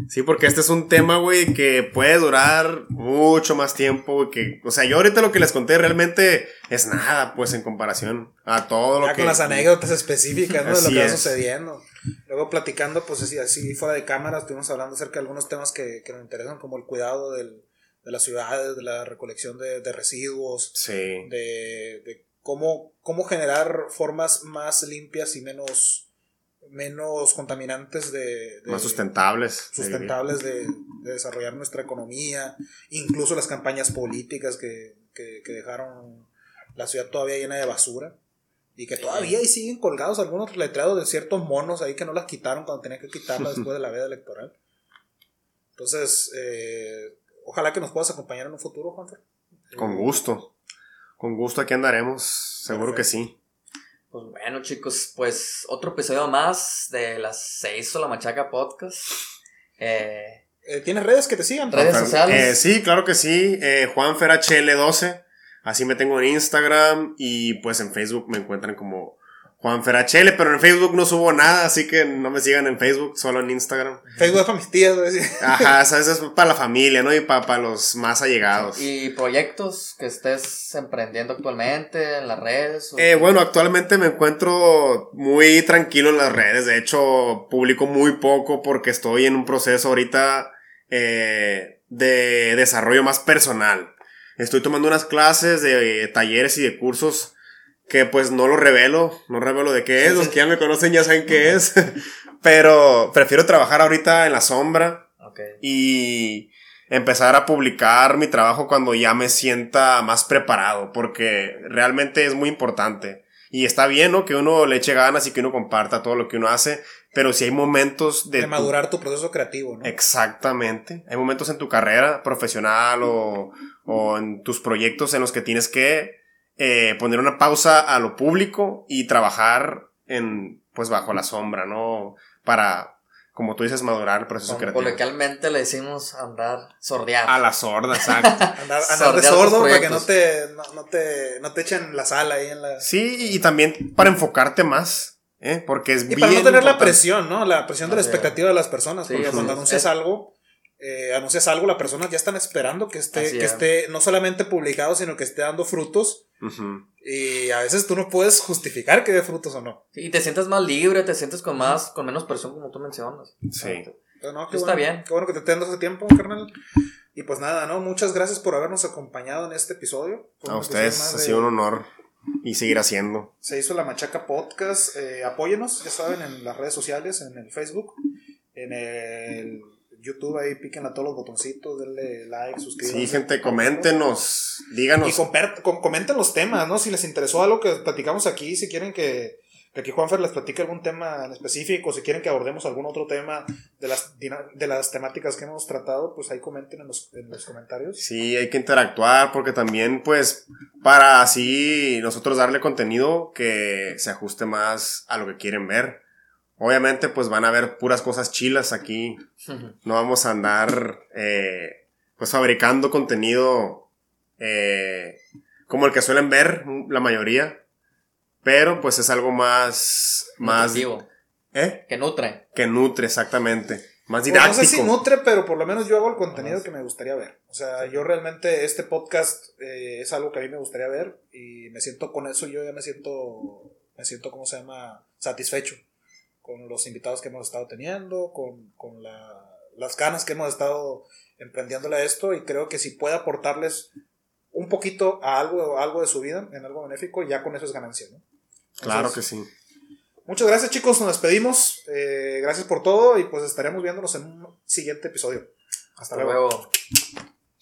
Sí, porque este es un tema, güey, que puede durar mucho más tiempo, que, o sea, yo ahorita lo que les conté realmente es nada, pues, en comparación a todo lo Ya que... con las anécdotas específicas ¿no? de lo que va es. sucediendo. Luego platicando, pues así, así fuera de cámara, estuvimos hablando acerca de algunos temas que, que nos interesan, como el cuidado del- de las ciudades, de la recolección de, de residuos, Sí, de, de cómo, cómo generar formas más limpias y menos, menos contaminantes de, de- más sustentables. sustentables de, de desarrollar nuestra economía, incluso las campañas políticas que, que- que dejaron la ciudad todavía llena de basura y que todavía ahí siguen colgados algunos letreros de ciertos monos ahí que no las quitaron cuando tenían que quitarlas [laughs] después de la veda electoral. Entonces, eh, ojalá que nos puedas acompañar en un futuro, Juanfer. Con gusto. Con gusto aquí andaremos. Seguro que sí. Pues bueno, chicos, pues otro episodio más de las 6 o la Machaca Podcast. Eh, Eh, ¿Tienes redes que te sigan? Redes Juan- sociales. eh, sí, claro que sí. Eh, JuanFerHL12. Así me tengo en Instagram y pues en Facebook me encuentran como JuanFerHL, pero en Facebook no subo nada, así que no me sigan en Facebook, solo en Instagram. Facebook es para mis tías. güey. [laughs] Ajá, ¿sabes? es para la familia, ¿no? Y para los más allegados. y proyectos que estés emprendiendo actualmente en las redes. o- Eh, bueno, actualmente me encuentro muy tranquilo en las redes. De hecho, publico muy poco porque estoy en un proceso ahorita eh, de desarrollo más personal. Estoy tomando unas clases de talleres y de cursos que pues no lo revelo, no revelo de qué es. Los que ya me conocen ya saben qué es. [laughs] Pero prefiero trabajar ahorita en la sombra y empezar a publicar mi trabajo cuando ya me sienta más preparado, porque realmente es muy importante. Y está bien, ¿no? Que uno le eche ganas y que uno comparta todo lo que uno hace, pero sí hay momentos de... De tu- madurar tu proceso creativo, ¿no? Exactamente. Hay momentos en tu carrera profesional o, o en tus proyectos en los que tienes que eh, poner una pausa a lo público y trabajar en, pues, bajo la sombra, ¿no? Para, como tú dices, madurar el proceso Como creativo. Coloquialmente le decimos andar sordeado. A la sorda, exacto. [laughs] Andar, andar de Sordear sordo para que no te, no, no te, no te echen la sala ahí en la... Sí, y también para enfocarte más, ¿eh? Porque es Y bien para no tener la presión, ¿no? La presión de la expectativa de las personas. Sí, porque cuando es. anuncias algo, eh, anuncias algo, las personas ya están esperando que esté, Así que es. esté no solamente publicado, sino que esté dando frutos. Ujú. Y a veces tú no puedes justificar que dé frutos o no. Y te sientes más libre, te sientes con más, con menos presión como tú mencionas. Sí. Pero no, qué Está bueno, bien. Qué bueno que te dando ese tiempo, carnal. Y pues nada, ¿no? Muchas gracias por habernos acompañado en este episodio. A ustedes ha de- sido un honor y seguir haciendo. Se hizo la Machaca Podcast. Eh, apóyenos, ya saben, en las redes sociales, en el Facebook, en el YouTube, ahí piquen a todos los botoncitos, denle like, suscríbanse. Sí, gente, coméntenos, díganos. Y com- comenten los temas, ¿no? Si les interesó algo que platicamos aquí, si quieren que, que aquí Juanfer les platique algún tema en específico, si quieren que abordemos algún otro tema de las, de las temáticas que hemos tratado, pues ahí comenten en los, en los comentarios. Sí, hay que interactuar porque también, pues, para así nosotros darle contenido que se ajuste más a lo que quieren ver. Obviamente, pues van a ver puras cosas chilas aquí. [laughs] No vamos a andar, eh, pues, fabricando contenido eh, como el que suelen ver la mayoría. Pero, pues, es algo más, más, ¿eh? que nutre. Que nutre, exactamente. Más Pues no didáctico. sé si nutre, pero por lo menos yo hago el contenido que me gustaría ver. O sea, yo realmente este podcast eh, es algo que a mí me gustaría ver y me siento con eso, yo ya me siento, me siento, ¿cómo se llama? Satisfecho con los invitados que hemos estado teniendo, con, con la- las ganas que hemos estado emprendiéndole a esto y creo que si puede aportarles un poquito a algo, a algo de su vida, en algo benéfico, ya con eso es ganancia, ¿no? Claro Entonces, que sí. Muchas gracias chicos, nos despedimos. Eh, gracias por todo y pues estaremos viéndonos en un siguiente episodio. Hasta Hasta luego. luego.